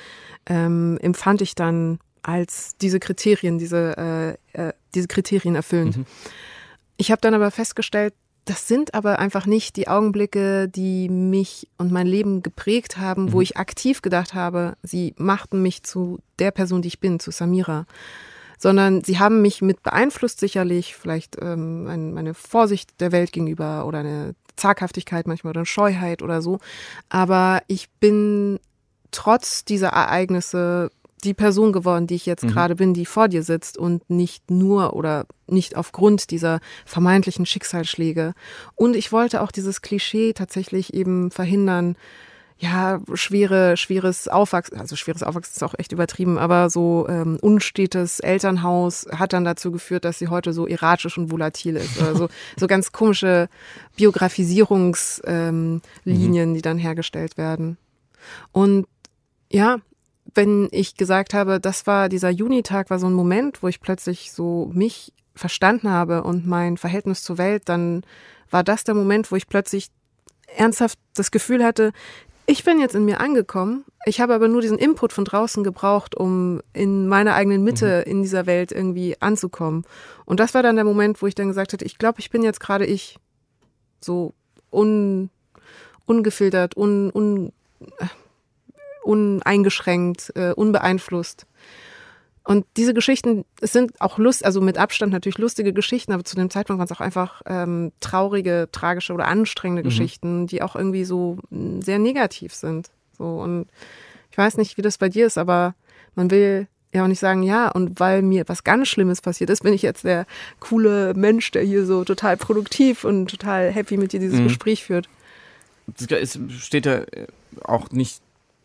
C: ähm, empfand ich dann als diese Kriterien, diese, äh, äh, diese Kriterien erfüllend. Ich habe dann aber festgestellt, das sind aber einfach nicht die Augenblicke, die mich und mein Leben geprägt haben, wo
J: Mhm.
C: ich aktiv gedacht habe, sie machten mich zu der Person, die ich bin, zu Samira. Sondern sie haben mich mit beeinflusst, sicherlich, vielleicht ähm, mein, meine Vorsicht der Welt gegenüber oder eine Zaghaftigkeit manchmal oder eine Scheuheit oder so. Aber ich bin trotz dieser Ereignisse die Person geworden, die ich jetzt
J: Mhm.
C: gerade bin, die vor dir sitzt und nicht nur oder nicht aufgrund dieser vermeintlichen Schicksalsschläge. Und ich wollte auch dieses Klischee tatsächlich eben verhindern, ja, schwere, schweres Aufwachsen, also schweres Aufwachsen ist auch echt übertrieben, aber so ähm, unstetes Elternhaus hat dann dazu geführt, dass sie heute so erratisch und volatil ist. Oder so, ganz komische Biografisierungslinien, ähm, Linien, die dann hergestellt werden. Und ja, wenn ich gesagt habe, das war dieser Junitag, war so ein Moment, wo ich plötzlich so mich verstanden habe und mein Verhältnis zur Welt, dann war das der Moment, wo ich plötzlich ernsthaft das Gefühl hatte, ich bin jetzt in mir angekommen. Ich habe aber nur diesen Input von draußen gebraucht, um in meiner eigenen Mitte in dieser Welt irgendwie anzukommen. Und das war dann der Moment, wo ich dann gesagt hatte, ich glaube, ich bin jetzt gerade ich. So un, ungefiltert, un, un, uneingeschränkt, äh, unbeeinflusst. Und diese Geschichten, es sind auch Lust, also mit Abstand natürlich lustige Geschichten, aber zu dem Zeitpunkt waren es auch einfach ähm, traurige, tragische oder anstrengende
J: Mhm.
C: Geschichten, die auch irgendwie so mh, sehr negativ sind. So und ich weiß nicht, wie das bei dir ist, aber man will ja auch nicht sagen, ja, und weil mir was ganz Schlimmes passiert ist, bin ich jetzt der coole Mensch, der hier so total produktiv und total happy mit dir dieses
D: Mhm.
C: Gespräch führt.
D: Es steht ja äh, auch nicht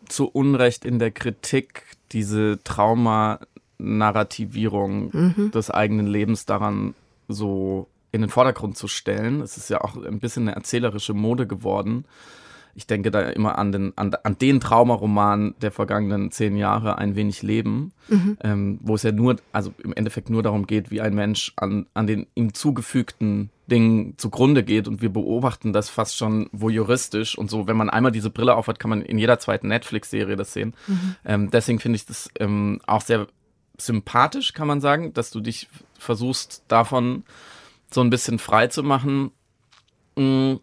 D: zu Unrecht in der Kritik, diese Traumanarrativierung
C: Mhm.
D: des eigenen Lebens daran so in den Vordergrund zu stellen. Es ist ja auch ein bisschen eine erzählerische Mode geworden. Ich denke da immer an den, an, an den Traumaroman der vergangenen zehn Jahre, Ein wenig Leben,
C: Mhm.
D: ähm, wo es ja nur, also im Endeffekt nur darum geht, wie ein Mensch an, an den ihm zugefügten Dingen zugrunde geht und wir beobachten das fast schon voyeuristisch und so. Wenn man einmal diese Brille aufhat, kann man in jeder zweiten Netflix-Serie das sehen.
J: Mhm.
D: Ähm, deswegen finde ich das ähm, auch sehr sympathisch, kann man sagen, dass du dich versuchst, davon so ein bisschen frei zu machen. Mm.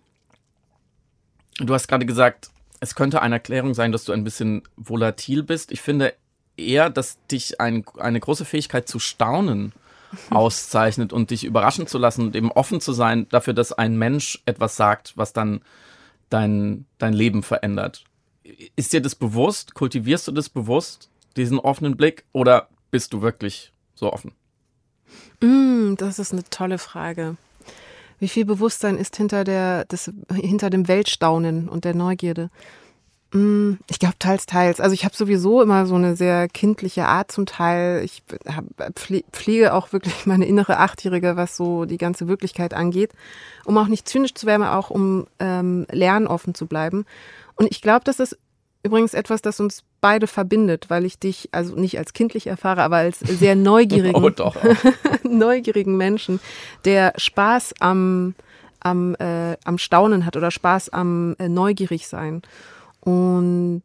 D: Du hast gerade gesagt, es könnte eine Erklärung sein, dass du ein bisschen volatil bist. Ich finde eher, dass dich ein, eine große Fähigkeit zu staunen auszeichnet und dich überraschen zu lassen und eben offen zu sein dafür, dass ein Mensch etwas sagt, was dann dein, dein Leben verändert. ist dir das bewusst? Kultivierst du das bewusst, diesen offenen Blick? Oder bist du wirklich so offen?
C: Mm, das ist eine tolle Frage. Wie viel Bewusstsein ist hinter, der, das, hinter dem Weltstaunen und der Neugierde? Mm, Ich glaube teils, teils. Also ich habe sowieso immer so eine sehr kindliche Art zum Teil. Ich hab, pfle- pflege auch wirklich meine innere Achtjährige, was so die ganze Wirklichkeit angeht, um auch nicht zynisch zu werden, aber auch um ähm, lernoffen zu bleiben. Und ich glaube, das ist übrigens etwas, das uns beide verbindet, weil ich dich also nicht als kindlich erfahre, aber als sehr neugierigen,
D: Oh, doch.
C: neugierigen Menschen, der Spaß am, am, äh, am Staunen hat oder Spaß am äh, neugierig sein. Und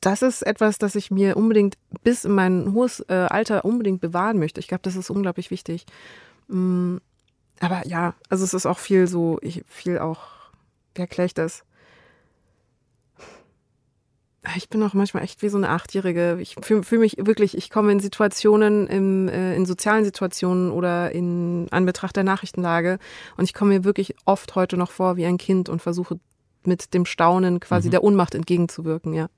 C: das ist etwas, das ich mir unbedingt bis in mein hohes äh, Alter unbedingt bewahren möchte. Ich glaube, das ist unglaublich wichtig. Mm, aber ja, also es ist auch viel so, ich, viel auch, wie erkläre ich das? Ich bin auch manchmal echt wie so eine Achtjährige. Ich fühle fühl mich wirklich, ich komme in Situationen, im, äh, in sozialen Situationen oder in Anbetracht der Nachrichtenlage und ich komme mir wirklich oft heute noch vor wie ein Kind und versuche mit dem Staunen quasi
D: Mhm.
C: der Ohnmacht entgegenzuwirken, ja.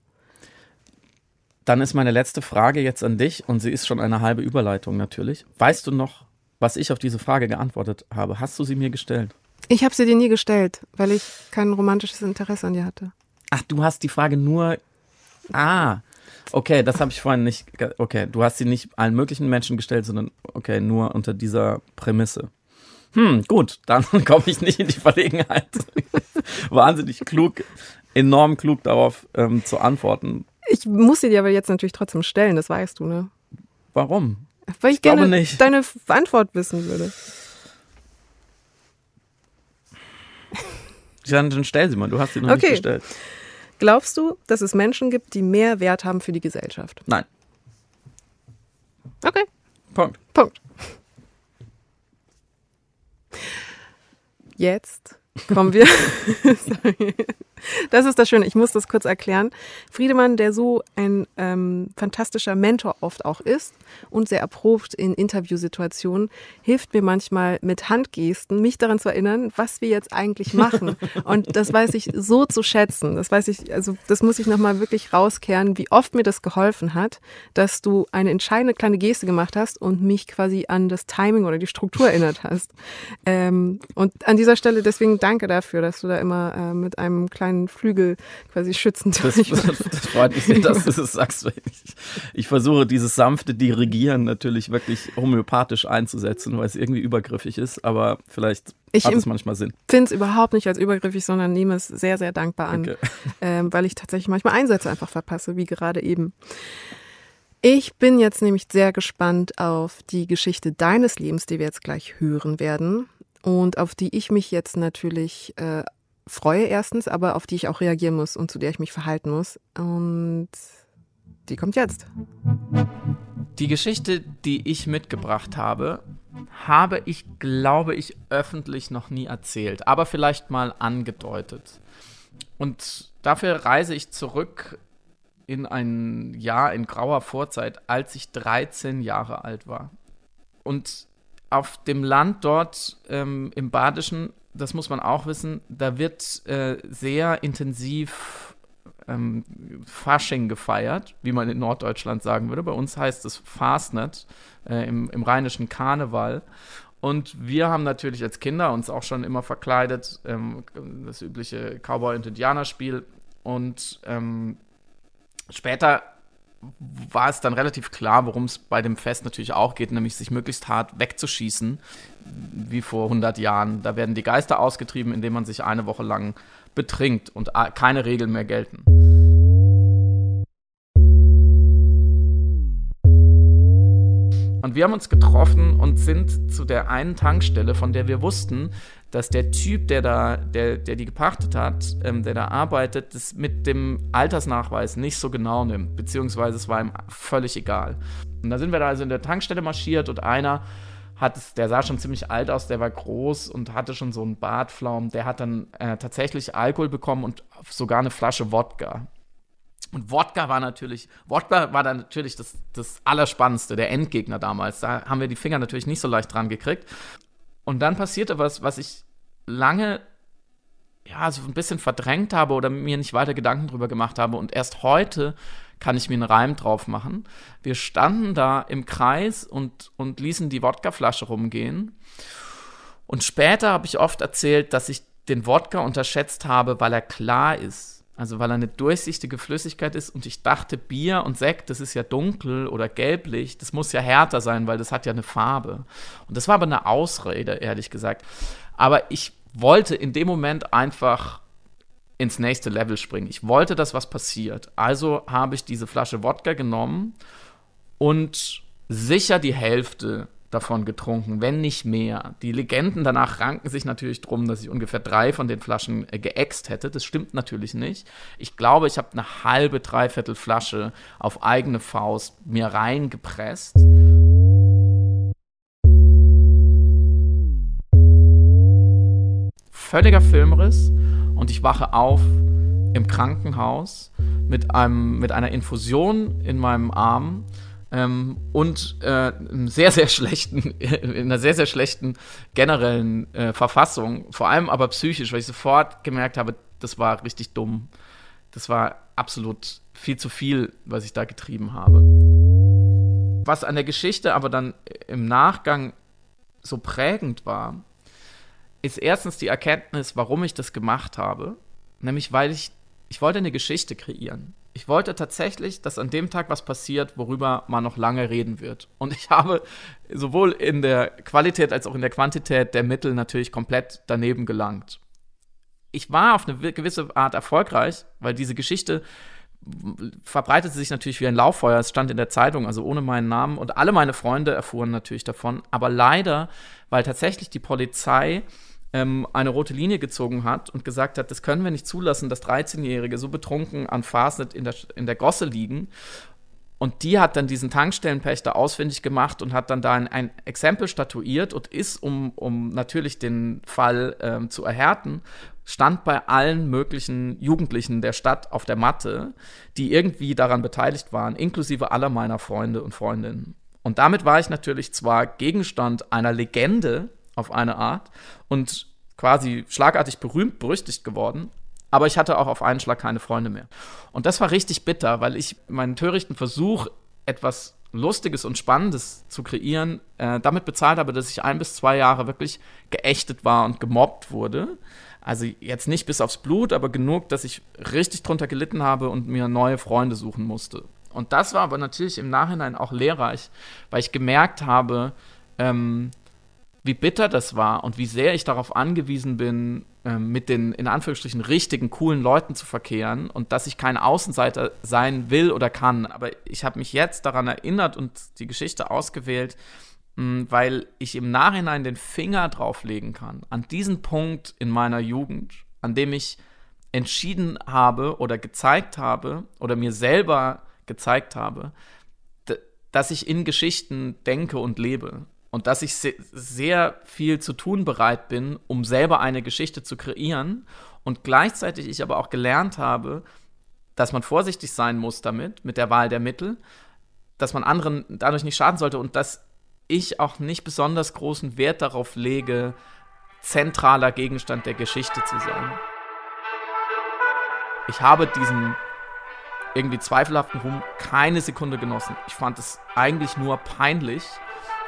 D: Dann ist meine letzte Frage jetzt an dich und sie ist schon eine halbe Überleitung natürlich. Weißt du noch, was ich auf diese Frage geantwortet habe? Hast du sie mir gestellt?
C: Ich habe sie dir nie gestellt, weil ich kein romantisches Interesse an dir hatte.
D: Ach, du hast die Frage nur. Ah, okay, das habe ich vorhin nicht. Okay, du hast sie nicht allen möglichen Menschen gestellt, sondern okay, nur unter dieser Prämisse. Hm, gut, dann komme ich nicht in die Verlegenheit. Wahnsinnig klug, enorm klug darauf ähm, zu antworten.
C: Ich muss sie dir aber jetzt natürlich trotzdem stellen, das weißt du, ne?
D: Warum?
C: Weil ich,
D: Ich
C: gerne
D: nicht.
C: deine Antwort wissen würde.
D: Dann, dann stell sie mal, du hast sie noch
C: Okay.
D: nicht gestellt.
C: Glaubst du, dass es Menschen gibt, die mehr Wert haben für die Gesellschaft?
D: Nein.
C: Okay,
D: Punkt.
C: Punkt. Jetzt kommen wir. Das ist das Schöne, ich muss das kurz erklären. Friedemann, der so ein ähm, fantastischer Mentor oft auch ist und sehr erprobt in Interviewsituationen, hilft mir manchmal mit Handgesten, mich daran zu erinnern, was wir jetzt eigentlich machen. Und das weiß ich so zu schätzen. Das weiß ich, also das muss ich nochmal wirklich rauskehren, wie oft mir das geholfen hat, dass du eine entscheidende kleine Geste gemacht hast und mich quasi an das Timing oder die Struktur erinnert hast. Ähm, und an dieser Stelle deswegen danke dafür, dass du da immer äh, mit einem kleinen Flügel quasi schützend
D: Das, das, das freut mich sehr, dass du das sagst. Ich, ich versuche dieses sanfte Dirigieren natürlich wirklich homöopathisch einzusetzen, weil es irgendwie übergriffig ist, aber vielleicht
C: Ich
D: hat es manchmal Sinn.
C: finde es überhaupt nicht als übergriffig, sondern nehme es sehr, sehr dankbar an, ähm, weil ich tatsächlich manchmal Einsätze einfach verpasse, wie gerade eben. Ich bin jetzt nämlich sehr gespannt auf die Geschichte deines Lebens, die wir jetzt gleich hören werden und auf die ich mich jetzt natürlich äh, freue erstens, aber auf die ich auch reagieren muss und zu der ich mich verhalten muss. Und die kommt jetzt.
D: Die Geschichte, die ich mitgebracht habe, habe ich, glaube ich, öffentlich noch nie erzählt, aber vielleicht mal angedeutet. Und dafür reise ich zurück in ein Jahr in grauer Vorzeit, als ich 13 Jahre alt war. Und auf dem Land dort ähm, im Badischen, das muss man auch wissen, da wird äh, sehr intensiv ähm, Fasching gefeiert, wie man in Norddeutschland sagen würde. Bei uns heißt es Fastnet äh, im, im rheinischen Karneval. Und wir haben natürlich als Kinder uns auch schon immer verkleidet, ähm, das übliche Cowboy- und Indianerspiel. Und ähm, später war es dann relativ klar, worum es bei dem Fest natürlich auch geht, nämlich sich möglichst hart wegzuschießen, wie vor 100 Jahren. Da werden die Geister ausgetrieben, indem man sich eine Woche lang betrinkt und keine Regeln mehr gelten. Und wir haben uns getroffen und sind zu der einen Tankstelle, von der wir wussten, dass der Typ, der da, der, der die gepachtet hat, ähm, der da arbeitet, das mit dem Altersnachweis nicht so genau nimmt, beziehungsweise es war ihm völlig egal. Und da sind wir da also in der Tankstelle marschiert und einer hat der sah schon ziemlich alt aus, der war groß und hatte schon so einen Bartflaum, der hat dann äh, tatsächlich Alkohol bekommen und sogar eine Flasche Wodka. Und Wodka war natürlich, Wodka war dann natürlich das, das Allerspannendste, der Endgegner damals. Da haben wir die Finger natürlich nicht so leicht dran gekriegt. Und dann passierte was, was ich lange ja, so ein bisschen verdrängt habe oder mir nicht weiter Gedanken drüber gemacht habe. Und erst heute kann ich mir einen Reim drauf machen. Wir standen da im Kreis und, und ließen die Wodkaflasche rumgehen. Und später habe ich oft erzählt, dass ich den Wodka unterschätzt habe, weil er klar ist. Also weil er eine durchsichtige Flüssigkeit ist und ich dachte, Bier und Sekt, das ist ja dunkel oder gelblich, das muss ja härter sein, weil das hat ja eine Farbe. Und das war aber eine Ausrede, ehrlich gesagt. Aber ich wollte in dem Moment einfach ins nächste Level springen. Ich wollte, dass was passiert. Also habe ich diese Flasche Wodka genommen und sicher die Hälfte davon getrunken, wenn nicht mehr. Die Legenden danach ranken sich natürlich drum, dass ich ungefähr drei von den Flaschen äh, geäxt hätte. Das stimmt natürlich nicht. Ich glaube, ich habe eine halbe, dreiviertel Flasche auf eigene Faust mir reingepresst. Völliger Filmriss und ich wache auf im Krankenhaus mit, einem, mit einer Infusion in meinem Arm ähm, und äh, sehr, sehr schlechten, in einer sehr, sehr schlechten generellen äh, Verfassung, vor allem aber psychisch, weil ich sofort gemerkt habe, das war richtig dumm. Das war absolut viel zu viel, was ich da getrieben habe. Was an der Geschichte aber dann im Nachgang so prägend war, ist erstens die Erkenntnis, warum ich das gemacht habe. Nämlich, weil ich, ich wollte eine Geschichte kreieren ich wollte tatsächlich, dass an dem Tag was passiert, worüber man noch lange reden wird. Und ich habe sowohl in der Qualität als auch in der Quantität der Mittel natürlich komplett daneben gelangt. Ich war auf eine gewisse Art erfolgreich, weil diese Geschichte verbreitete sich natürlich wie ein Lauffeuer. Es stand in der Zeitung, also ohne meinen Namen. Und alle meine Freunde erfuhren natürlich davon. Aber leider, weil tatsächlich die Polizei ähm, eine rote Linie gezogen hat und gesagt hat, das können wir nicht zulassen, dass 13-Jährige so betrunken an Fastnet in der, in der Gosse liegen. Und die hat dann diesen Tankstellenpächter ausfindig gemacht und hat dann da ein, ein Exempel statuiert und ist, um, um natürlich den Fall ähm, zu erhärten, stand bei allen möglichen Jugendlichen der Stadt auf der Matte, die irgendwie daran beteiligt waren, inklusive aller meiner Freunde und Freundinnen. Und damit war ich natürlich zwar Gegenstand einer Legende, auf eine Art und quasi schlagartig berühmt, berüchtigt geworden. Aber ich hatte auch auf einen Schlag keine Freunde mehr. Und das war richtig bitter, weil ich meinen törichten Versuch, etwas Lustiges und Spannendes zu kreieren, äh, damit bezahlt habe, dass ich ein bis zwei Jahre wirklich geächtet war und gemobbt wurde. Also jetzt nicht bis aufs Blut, aber genug, dass ich richtig drunter gelitten habe und mir neue Freunde suchen musste. Und das war aber natürlich im Nachhinein auch lehrreich, weil ich gemerkt habe, ähm, wie bitter das war und wie sehr ich darauf angewiesen bin, ähm, mit den in Anführungsstrichen richtigen, coolen Leuten zu verkehren und dass ich kein Außenseiter sein will oder kann. Aber ich habe mich jetzt daran erinnert und die Geschichte ausgewählt, mh, weil ich im Nachhinein den Finger drauflegen kann. An diesen Punkt in meiner Jugend, an dem ich entschieden habe oder gezeigt habe oder mir selber gezeigt habe, dass ich in Geschichten denke und lebe und dass ich se sehr viel zu tun bereit bin, um selber eine Geschichte zu kreieren und gleichzeitig ich aber auch gelernt habe, dass man vorsichtig sein muss damit, mit der Wahl der Mittel, dass man anderen dadurch nicht schaden sollte und dass ich auch nicht besonders großen Wert darauf lege, zentraler Gegenstand der Geschichte zu sein. Ich habe diesen irgendwie zweifelhaften Ruhm keine Sekunde genossen. Ich fand es eigentlich nur peinlich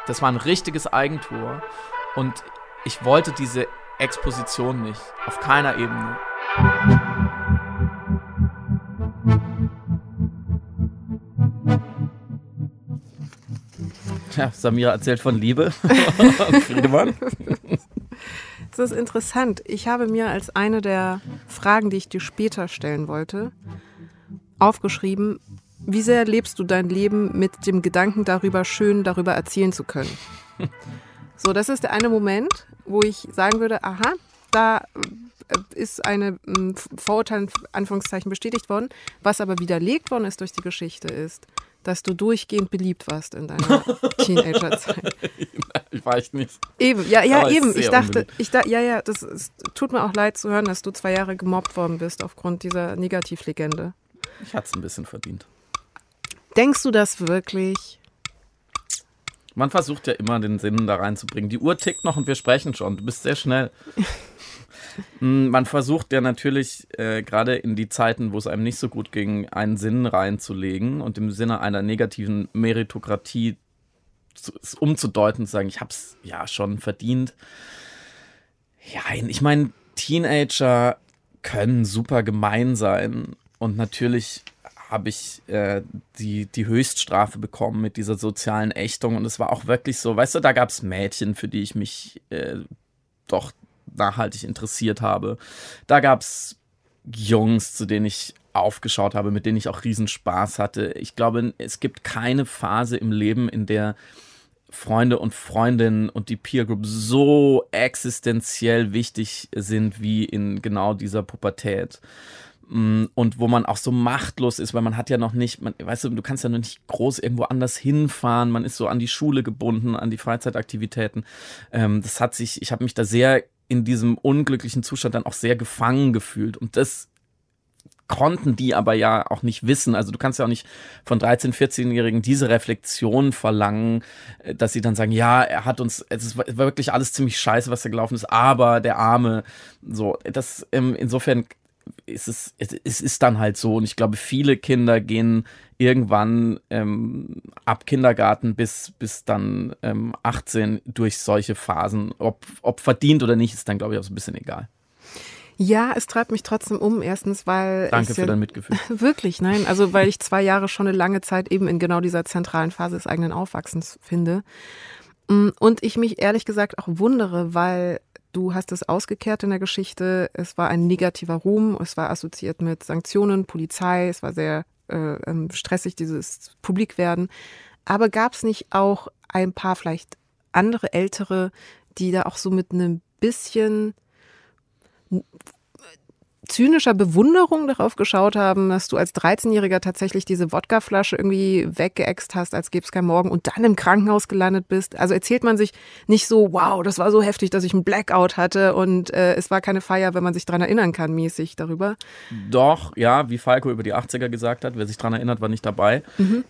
D: das war ein richtiges Eigentor und ich wollte diese Exposition nicht, auf keiner Ebene. Ja, Samira erzählt von Liebe. Friedemann.
C: Das ist interessant. Ich habe mir als eine der Fragen, die ich dir später stellen wollte, aufgeschrieben, wie sehr lebst du dein Leben mit dem Gedanken darüber, schön darüber erzählen zu können? So, das ist der eine Moment, wo ich sagen würde, aha, da äh, ist eine ähm, Vorurteil in Anführungszeichen bestätigt worden. Was aber widerlegt worden ist durch die Geschichte ist, dass du durchgehend beliebt warst in deiner Teenagerzeit.
D: Ich weiß nicht.
C: Eben, ja, ja, eben. Ich dachte, ich da, ja, ja, das es tut mir auch leid zu hören, dass du zwei Jahre gemobbt worden bist aufgrund dieser Negativlegende.
D: Ich hatte es ein bisschen verdient.
C: Denkst du das wirklich?
D: Man versucht ja immer den Sinn da reinzubringen. Die Uhr tickt noch und wir sprechen schon. Du bist sehr schnell. Mm, Man versucht ja natürlich äh, gerade in die Zeiten, wo es einem nicht so gut ging, einen Sinn reinzulegen und im Sinne einer negativen Meritokratie zu, es umzudeuten, zu sagen, ich hab's ja schon verdient. Ja, ich meine, Teenager können super gemein sein und natürlich habe ich äh, die, die Höchststrafe bekommen mit dieser sozialen Ächtung und es war auch wirklich so, weißt du, da gab es Mädchen, für die ich mich äh, doch nachhaltig interessiert habe. Da gab es Jungs, zu denen ich aufgeschaut habe, mit denen ich auch Riesenspaß hatte. Ich glaube, es gibt keine Phase im Leben, in der Freunde und Freundinnen und die Peer Group so existenziell wichtig sind wie in genau dieser Pubertät. Mm, Und wo man auch so machtlos ist, weil man hat ja noch nicht, man, weißt du, du kannst ja noch nicht groß irgendwo anders hinfahren, man ist so an die Schule gebunden, an die Freizeitaktivitäten. Ähm, das hat sich, ich habe mich da sehr in diesem unglücklichen Zustand dann auch sehr gefangen gefühlt. Und das konnten die aber ja auch nicht wissen. Also du kannst ja auch nicht von 13-, 14-Jährigen diese Reflexion verlangen, äh, dass sie dann sagen, ja, er hat uns, es war wirklich alles ziemlich scheiße, was da gelaufen ist, aber der Arme, so, das, ähm, insofern es, es, es ist dann halt so. Und ich glaube, viele Kinder gehen irgendwann ähm, ab Kindergarten bis, bis dann ähm, 18 durch solche Phasen. Ob, ob verdient oder nicht, ist dann, glaube ich, auch so ein bisschen egal.
C: Ja, es treibt mich trotzdem um. Erstens, weil
D: Danke für dein Mitgefühl.
C: Wirklich, nein. Also weil ich zwei Jahre schon eine lange Zeit eben in genau dieser zentralen Phase des eigenen Aufwachsens finde. Mm, Und ich mich ehrlich gesagt auch wundere, weil du hast es ausgekehrt in der Geschichte. Es war ein negativer Ruhm. Es war assoziiert mit Sanktionen, Polizei. Es war sehr äh, ähm, stressig, dieses Publikwerden. Aber gab es nicht auch ein paar vielleicht andere Ältere, die da auch so mit einem bisschen zynischer Bewunderung darauf geschaut haben, dass du als 13-Jähriger tatsächlich diese Wodkaflasche irgendwie weggeext hast, als gäbe es kein Morgen und dann im Krankenhaus gelandet bist. Also erzählt man sich nicht so, wow, das war so heftig, dass ich einen Blackout hatte und äh, es war keine Feier, wenn man sich dran erinnern kann, mäßig darüber.
D: Doch, ja, wie Falco über die 80er gesagt hat, wer sich dran erinnert, war nicht dabei.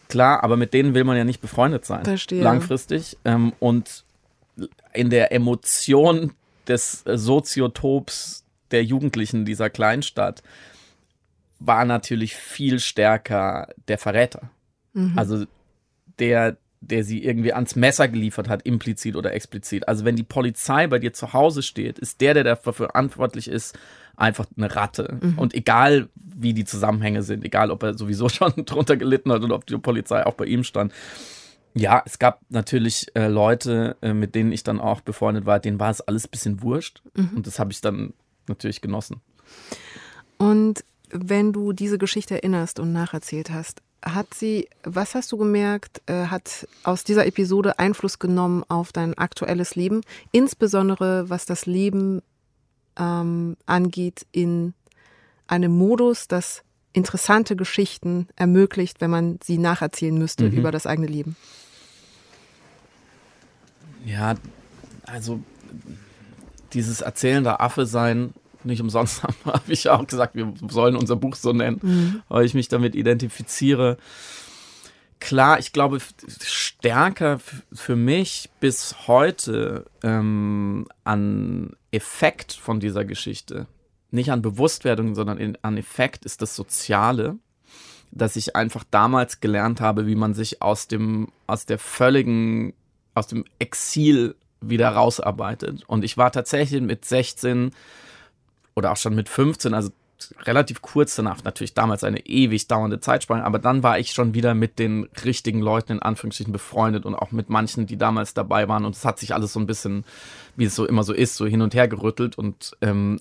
D: Klar, aber mit denen will man ja nicht befreundet sein.
C: Verstehe.
D: Langfristig. Ähm, und in der Emotion des äh, Soziotops der Jugendlichen dieser Kleinstadt war natürlich viel stärker der Verräter. Also der, der sie irgendwie ans Messer geliefert hat, implizit oder explizit. Also wenn die Polizei bei dir zu Hause steht, ist der, der dafür verantwortlich ist, einfach eine Ratte. Und egal, wie die Zusammenhänge sind, egal, ob er sowieso schon drunter gelitten hat oder ob die Polizei auch bei ihm stand. Ja, es gab natürlich äh, Leute, äh, mit denen ich dann auch befreundet war, denen war es alles ein bisschen wurscht. Und das habe ich dann natürlich genossen.
C: Und wenn du diese Geschichte erinnerst und nacherzählt hast, hat sie, was hast du gemerkt, äh, hat aus dieser Episode Einfluss genommen auf dein aktuelles Leben, insbesondere was das Leben ähm, angeht in einem Modus, das interessante Geschichten ermöglicht, wenn man sie nacherzählen müsste über das eigene Leben?
D: Ja, also dieses erzählende Affe sein, nicht umsonst habe ich auch gesagt, wir sollen unser Buch so nennen, weil ich mich damit identifiziere. Klar, ich glaube, stärker für mich bis heute ähm, an Effekt von dieser Geschichte, nicht an Bewusstwerdung, sondern in, an Effekt ist das Soziale, dass ich einfach damals gelernt habe, wie man sich aus dem, aus der völligen, aus dem Exil wieder rausarbeitet. Und ich war tatsächlich mit 16 oder auch schon mit 15, also relativ kurz danach, natürlich damals eine ewig dauernde Zeitspanne, aber dann war ich schon wieder mit den richtigen Leuten in Anführungsstrichen befreundet und auch mit manchen, die damals dabei waren. Und es hat sich alles so ein bisschen, wie es so immer so ist, so hin und her gerüttelt. Und ähm,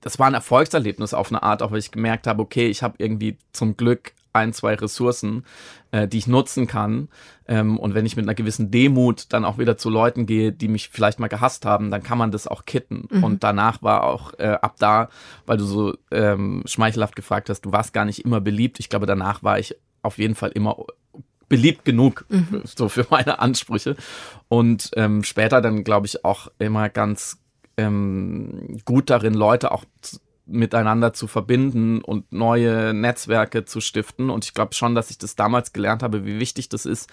D: das war ein Erfolgserlebnis auf eine Art, auch weil ich gemerkt habe, okay, ich habe irgendwie zum Glück ein, zwei Ressourcen, äh, die ich nutzen kann. Ähm, und wenn ich mit einer gewissen Demut dann auch wieder zu Leuten gehe, die mich vielleicht mal gehasst haben, dann kann man das auch kitten. Und danach war auch äh, ab da, weil du so ähm, schmeichelhaft gefragt hast, du warst gar nicht immer beliebt. Ich glaube, danach war ich auf jeden Fall immer beliebt genug für, so für meine Ansprüche und ähm, später dann glaube ich auch immer ganz ähm, gut darin Leute auch z- miteinander zu verbinden und neue Netzwerke zu stiften. Und ich glaube schon, dass ich das damals gelernt habe, wie wichtig das ist,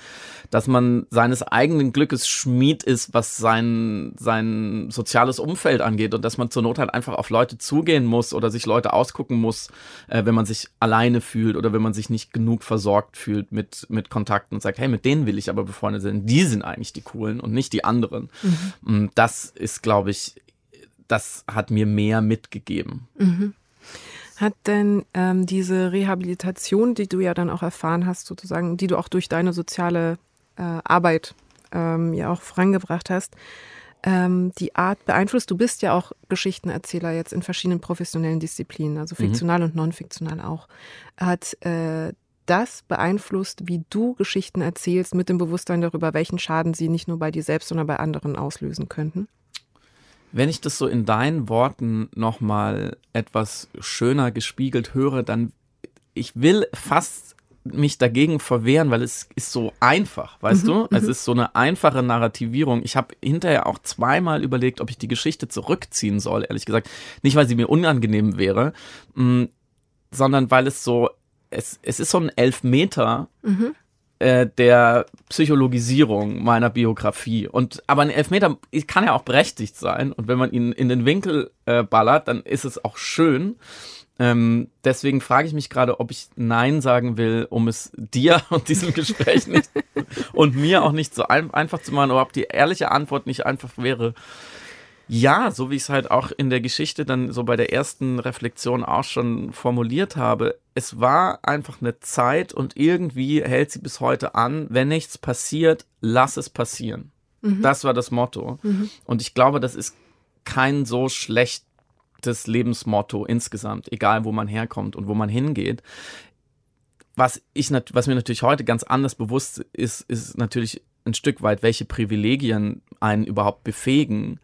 D: dass man seines eigenen Glückes Schmied ist, was sein, sein soziales Umfeld angeht und dass man zur Not halt einfach auf Leute zugehen muss oder sich Leute ausgucken muss, äh, wenn man sich alleine fühlt oder wenn man sich nicht genug versorgt fühlt mit, mit Kontakten und sagt, hey, mit denen will ich aber befreundet sein. Die sind eigentlich die coolen und nicht die anderen. Mhm. Das ist, glaube ich, das hat mir mehr mitgegeben.
C: Mhm. Hat denn ähm, diese Rehabilitation, die du ja dann auch erfahren hast, sozusagen, die du auch durch deine soziale äh, Arbeit ähm, ja auch vorangebracht hast, ähm, die Art beeinflusst? Du bist ja auch Geschichtenerzähler jetzt in verschiedenen professionellen Disziplinen, also fiktional mhm. und non-fiktional auch. Hat äh, das beeinflusst, wie du Geschichten erzählst, mit dem Bewusstsein darüber, welchen Schaden sie nicht nur bei dir selbst, sondern bei anderen auslösen könnten?
D: Wenn ich das so in deinen Worten nochmal etwas schöner gespiegelt höre, dann ich will fast mich dagegen verwehren, weil es ist so einfach, weißt mhm, du? Es mhm. ist so eine einfache Narrativierung. Ich habe hinterher auch zweimal überlegt, ob ich die Geschichte zurückziehen soll, ehrlich gesagt. Nicht, weil sie mir unangenehm wäre, mh, mm, sondern weil es so, es, es ist so ein Elfmeter, mhm. Äh, der Psychologisierung meiner Biografie. Und aber ein Elfmeter kann ja auch berechtigt sein. Und wenn man ihn in den Winkel äh, ballert, dann ist es auch schön. Ähm, deswegen frage ich mich gerade, ob ich Nein sagen will, um es dir und diesem Gespräch nicht und mir auch nicht so ein, einfach zu machen, oder ob die ehrliche Antwort nicht einfach wäre, ja, so wie ich es halt auch in der Geschichte dann so bei der ersten Reflexion auch schon formuliert habe. Es war einfach eine Zeit und irgendwie hält sie bis heute an, wenn nichts passiert, lass es passieren. Mhm. Das war das Motto. Mhm. Und ich glaube, das ist kein so schlechtes Lebensmotto insgesamt, egal wo man herkommt und wo man hingeht. Was ich, was mir natürlich heute ganz anders bewusst ist, ist natürlich ein Stück weit, welche Privilegien einen überhaupt befähigen,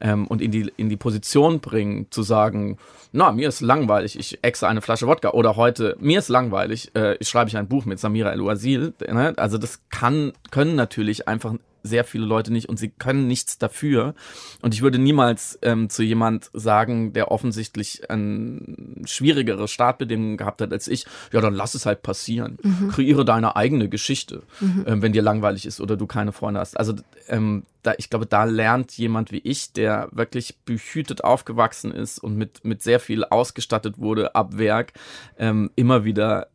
D: ähm, und in die, in die Position bringen, zu sagen, na, mir ist langweilig, ich exe eine Flasche Wodka oder heute, mir ist langweilig, äh, ich schreibe ich ein Buch mit Samira El-Ouazil. Ne? Also das kann, können natürlich einfach sehr viele Leute nicht und sie können nichts dafür. Und ich würde niemals ähm, zu jemand sagen, der offensichtlich ein schwierigere Startbedingungen gehabt hat als ich, ja, dann lass es halt passieren. Mhm. Kreiere deine eigene Geschichte, mhm. ähm, wenn dir langweilig ist oder du keine Freunde hast. Also ähm, da, ich glaube, da lernt jemand wie ich, der wirklich behütet aufgewachsen ist und mit, mit sehr viel ausgestattet wurde ab Werk, ähm, immer wieder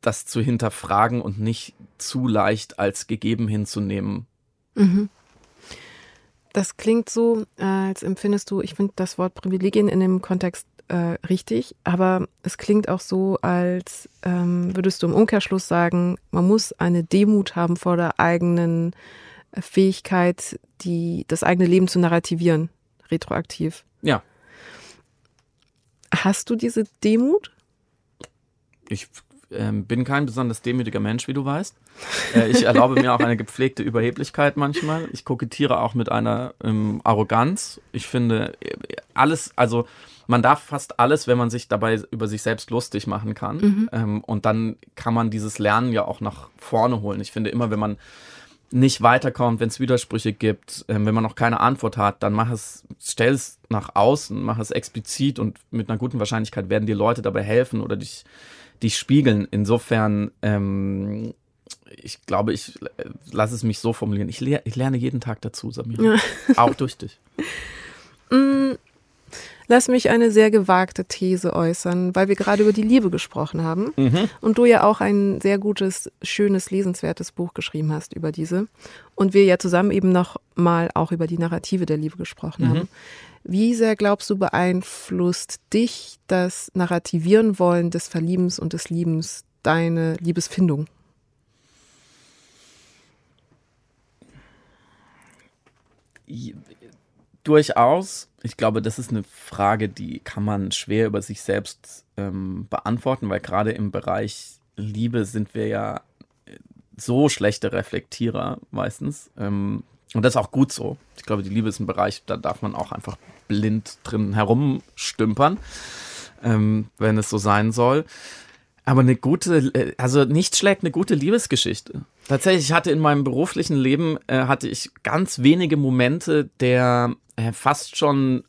D: das zu hinterfragen und nicht zu leicht als gegeben hinzunehmen.
C: Mhm. Das klingt so, äh, als empfindest du, ich finde das Wort Privilegien in dem Kontext äh, richtig, aber es klingt auch so, als ähm, würdest du im Umkehrschluss sagen, man muss eine Demut haben vor der eigenen Fähigkeit, die, das eigene Leben zu narrativieren, retroaktiv.
D: Ja.
C: Hast du diese Demut?
D: Ich ähm, bin kein besonders demütiger Mensch, wie du weißt. Äh, ich erlaube mir auch eine gepflegte Überheblichkeit manchmal. Ich kokettiere auch mit einer ähm, Arroganz. Ich finde äh, alles, also man darf fast alles, wenn man sich dabei über sich selbst lustig machen kann. Mhm. Ähm, und dann kann man dieses Lernen ja auch nach vorne holen. Ich finde immer, wenn man nicht weiterkommt, wenn es Widersprüche gibt, ähm, wenn man noch keine Antwort hat, dann mach es, stell es nach außen, mach es explizit und mit einer guten Wahrscheinlichkeit werden dir Leute dabei helfen oder dich dich spiegeln. Insofern, ähm, ich glaube, ich äh, lasse es mich so formulieren. Ich, le ich lerne jeden Tag dazu, Samira. Auch durch dich.
C: Mm, lass mich eine sehr gewagte These äußern, weil wir gerade über die Liebe gesprochen haben mhm. und du ja auch ein sehr gutes, schönes, lesenswertes Buch geschrieben hast über diese und wir ja zusammen eben noch mal auch über die Narrative der Liebe gesprochen mhm. haben. Wie sehr glaubst du, beeinflusst dich das Narrativieren wollen des Verliebens und des Liebens deine Liebesfindung?
D: Durchaus. Ich glaube, das ist eine Frage, die kann man schwer über sich selbst ähm, beantworten, weil gerade im Bereich Liebe sind wir ja so schlechte Reflektierer meistens. Ähm, und das ist auch gut so. Ich glaube, die Liebe ist ein Bereich, da darf man auch einfach blind drin herumstümpern, ähm, wenn es so sein soll. Aber eine gute, äh, also nichts schlägt eine gute Liebesgeschichte. Tatsächlich, ich hatte in meinem beruflichen Leben, äh, hatte ich ganz wenige Momente der äh, fast schon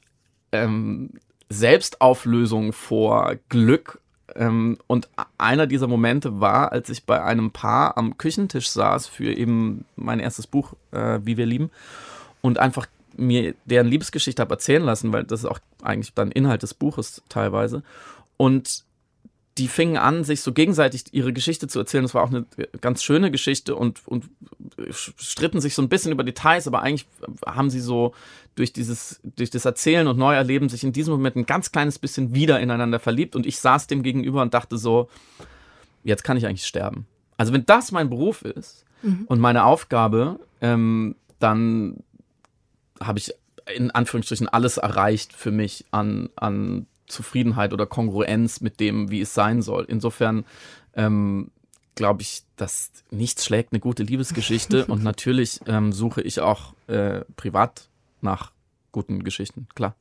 D: ähm, Selbstauflösung vor Glück. Ähm, und einer dieser Momente war, als ich bei einem Paar am Küchentisch saß für eben mein erstes Buch, äh, Wie wir lieben, und einfach mir deren Liebesgeschichte habe erzählen lassen, weil das ist auch eigentlich dann Inhalt des Buches teilweise. Und die fingen an, sich so gegenseitig ihre Geschichte zu erzählen. Das war auch eine ganz schöne Geschichte und, und stritten sich so ein bisschen über Details, aber eigentlich haben sie so durch dieses, durch das Erzählen und Neuerleben sich in diesem Moment ein ganz kleines bisschen wieder ineinander verliebt und ich saß dem gegenüber und dachte so, jetzt kann ich eigentlich sterben. Also wenn das mein Beruf ist mhm. und meine Aufgabe, ähm, dann habe ich in Anführungsstrichen alles erreicht für mich an, an Zufriedenheit oder Kongruenz mit dem, wie es sein soll. Insofern ähm, glaube ich, dass nichts schlägt eine gute Liebesgeschichte und natürlich ähm, suche ich auch äh, privat nach guten Geschichten, klar.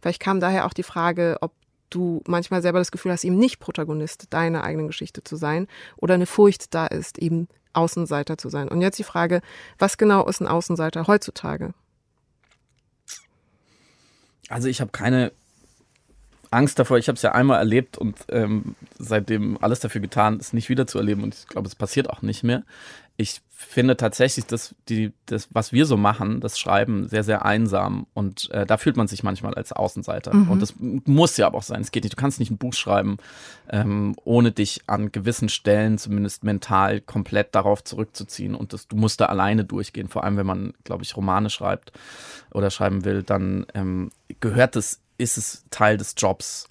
C: Vielleicht kam daher auch die Frage, ob du manchmal selber das Gefühl hast, eben nicht Protagonist deiner eigenen Geschichte zu sein oder eine Furcht da ist, eben Außenseiter zu sein. Und jetzt die Frage, was genau ist ein Außenseiter heutzutage?
D: Also ich habe keine Angst davor. Ich habe es ja einmal erlebt und ähm, seitdem alles dafür getan, es nicht wieder zu erleben. Und ich glaube, es passiert auch nicht mehr. Ich finde tatsächlich, dass die, das, was wir so machen, das Schreiben, sehr, sehr einsam. Und äh, da fühlt man sich manchmal als Außenseiter. Mhm. Und das muss ja aber auch sein. Es geht nicht. Du kannst nicht ein Buch schreiben, ähm, ohne dich an gewissen Stellen, zumindest mental, komplett darauf zurückzuziehen. Und das, du musst da alleine durchgehen. Vor allem, wenn man, glaube ich, Romane schreibt oder schreiben will, dann ähm, gehört es ist es Teil des Jobs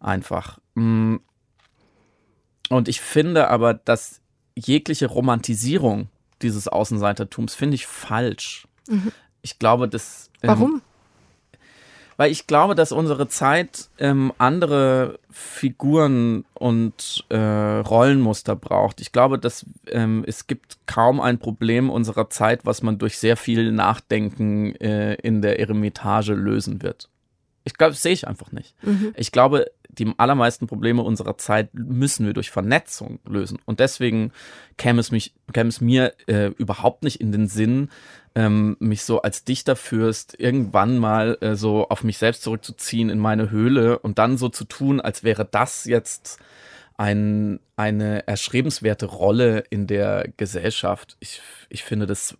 D: einfach. Mm. Und ich finde aber, dass jegliche Romantisierung dieses Außenseitertums finde ich falsch. Mhm. Ich glaube, dass.
C: Ähm, Warum?
D: Weil ich glaube, dass unsere Zeit ähm, andere Figuren und äh, Rollenmuster braucht. Ich glaube, dass ähm, es gibt kaum ein Problem unserer Zeit, was man durch sehr viel Nachdenken äh, in der Eremitage lösen wird. Ich glaube, das sehe ich einfach nicht. Mhm. Ich glaube, die allermeisten Probleme unserer Zeit müssen wir durch Vernetzung lösen. Und deswegen käme es, mich, käme es mir äh, überhaupt nicht in den Sinn, ähm, mich so als Dichterfürst irgendwann mal äh, so auf mich selbst zurückzuziehen in meine Höhle und dann so zu tun, als wäre das jetzt ein, eine erschrebenswerte Rolle in der Gesellschaft. Ich, ich finde das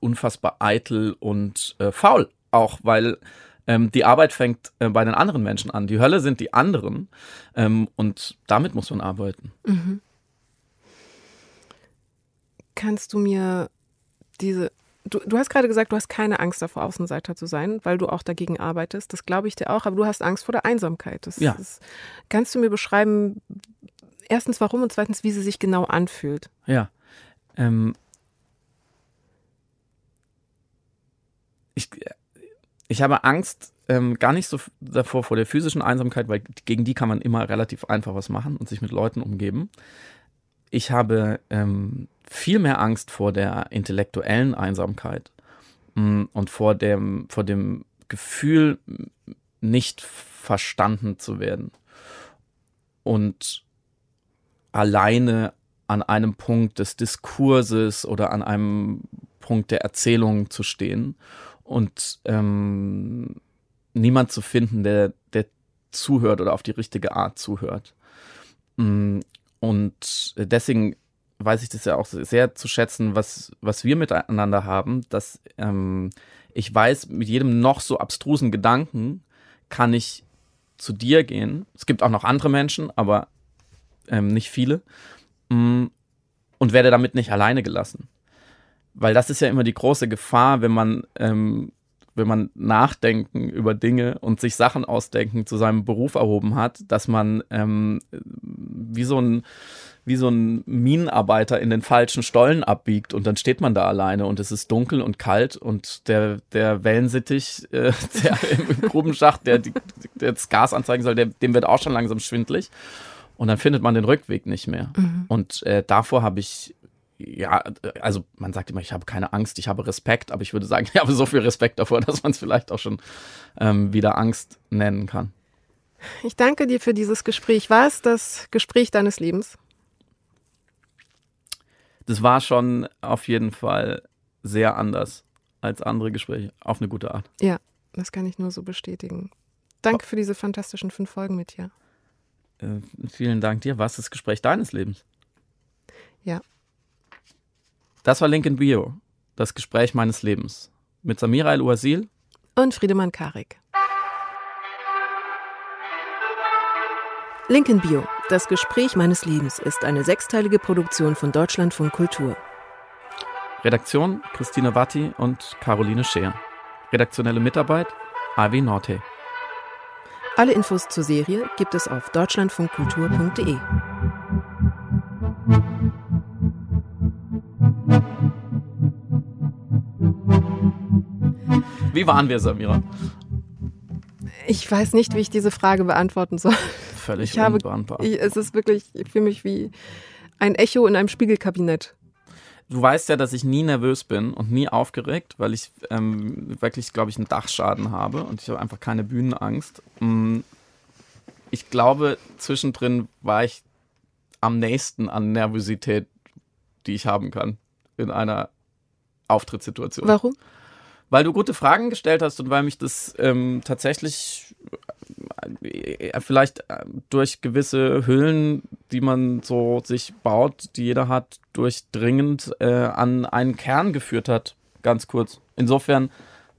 D: unfassbar eitel und äh, faul. Auch weil ähm, die Arbeit fängt äh, bei den anderen Menschen an. Die Hölle sind die anderen. Ähm, und damit muss man arbeiten. Mhm.
C: Kannst du mir diese. Du, du hast gerade gesagt, du hast keine Angst davor, Außenseiter zu sein, weil du auch dagegen arbeitest. Das glaube ich dir auch, aber du hast Angst vor der Einsamkeit. Das,
D: ja.
C: Das, kannst du mir beschreiben, erstens warum und zweitens, wie sie sich genau anfühlt?
D: Ja. Ähm, ich, ich habe Angst ähm, gar nicht so davor vor der physischen Einsamkeit, weil gegen die kann man immer relativ einfach was machen und sich mit Leuten umgeben. Ich habe ähm, viel mehr Angst vor der intellektuellen Einsamkeit mh, mm, und vor dem, vor dem Gefühl, nicht verstanden zu werden und alleine an einem Punkt des Diskurses oder an einem Punkt der Erzählung zu stehen und ähm, niemand zu finden, der, der zuhört oder auf die richtige Art zuhört. Mm, und deswegen weiß ich das ja auch sehr zu schätzen, was, was wir miteinander haben, dass ähm, ich weiß, mit jedem noch so abstrusen Gedanken kann ich zu dir gehen. Es gibt auch noch andere Menschen, aber ähm, nicht viele. Mm, und werde damit nicht alleine gelassen. Weil das ist ja immer die große Gefahr, wenn man, ähm, wenn man nachdenken über Dinge und sich Sachen ausdenken zu seinem Beruf erhoben hat, dass man ähm, wie so ein wie so ein Minenarbeiter in den falschen Stollen abbiegt und dann steht man da alleine und es ist dunkel und kalt und der, der Wellensittich, äh, der im Grubenschacht, der, der das Gas anzeigen soll, der, dem wird auch schon langsam schwindlig und dann findet man den Rückweg nicht mehr. Mhm. Und äh, davor habe ich ja, also man sagt immer, ich habe keine Angst, ich habe Respekt, aber ich würde sagen, ich habe so viel Respekt davor, dass man es vielleicht auch schon ähm, wieder Angst nennen kann.
C: Ich danke dir für dieses Gespräch. War es das Gespräch deines Lebens?
D: Das war schon auf jeden Fall sehr anders als andere Gespräche, auf eine gute Art.
C: Ja, das kann ich nur so bestätigen. danke für diese fantastischen fünf Folgen mit dir.
D: Äh, vielen Dank dir. Was ist das Gespräch deines Lebens?
C: Ja.
D: Das war Link in Bio, das Gespräch meines Lebens. Mit Samira El-Uasil
C: Und Friedemann Karik. Link in Bio, das Gespräch meines Lebens, ist eine sechsteilige Produktion von Deutschlandfunk Kultur.
D: Redaktion Christine Watti und Caroline Scheer. Redaktionelle Mitarbeit Ivy Norte.
C: Alle Infos zur Serie gibt es auf deutschlandfunkkultur.de.
D: Wie waren wir, Samira?
C: Ich weiß nicht, wie ich diese Frage beantworten soll.
D: Völlig
C: Ich habe, ich, es ist wirklich, ich fühle mich wie ein Echo in einem Spiegelkabinett.
D: Du weißt ja, dass ich nie nervös bin und nie aufgeregt, weil ich ähm, wirklich, glaube ich, einen Dachschaden habe und ich habe einfach keine Bühnenangst. Mm, Ich glaube, zwischendrin war ich am nächsten an Nervosität, die ich haben kann in einer Auftrittssituation.
C: Warum?
D: Weil du gute Fragen gestellt hast und weil mich das ähm, tatsächlich äh, vielleicht äh, durch gewisse Hüllen, die man so sich baut, die jeder hat, durchdringend äh, an einen Kern geführt hat. Ganz kurz. Insofern,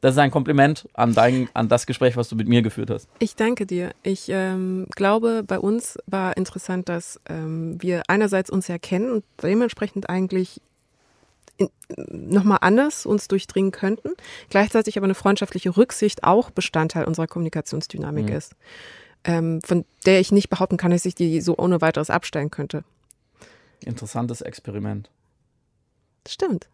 D: das ist ein Kompliment an, dein, an das Gespräch, was du mit mir geführt hast.
C: Ich danke dir. Ich ähm, glaube, bei uns war interessant, dass ähm, wir einerseits uns ja kennen und dementsprechend eigentlich nochmal anders uns durchdringen könnten, gleichzeitig aber eine freundschaftliche Rücksicht auch Bestandteil unserer Kommunikationsdynamik
D: Mhm.
C: ist, ähm, von der ich nicht behaupten kann, dass ich die so ohne weiteres abstellen könnte.
D: Interessantes Experiment.
C: Stimmt.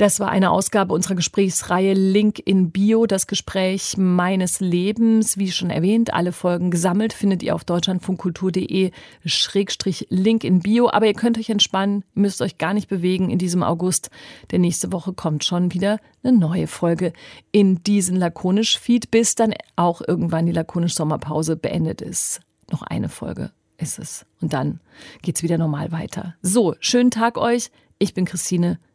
B: Das war eine Ausgabe unserer Gesprächsreihe Link in Bio, das Gespräch meines Lebens. Wie schon erwähnt, alle Folgen gesammelt findet ihr auf deutschlandfunkkultur.de Schrägstrich Link in Bio. Aber ihr könnt euch entspannen, müsst euch gar nicht bewegen in diesem August, denn nächste Woche kommt schon wieder eine neue Folge in diesen Lakonisch-Feed, bis dann auch irgendwann die Lakonisch-Sommerpause beendet ist. Noch eine Folge ist es. Und dann geht's wieder normal weiter. So, schönen Tag euch. Ich bin Christine.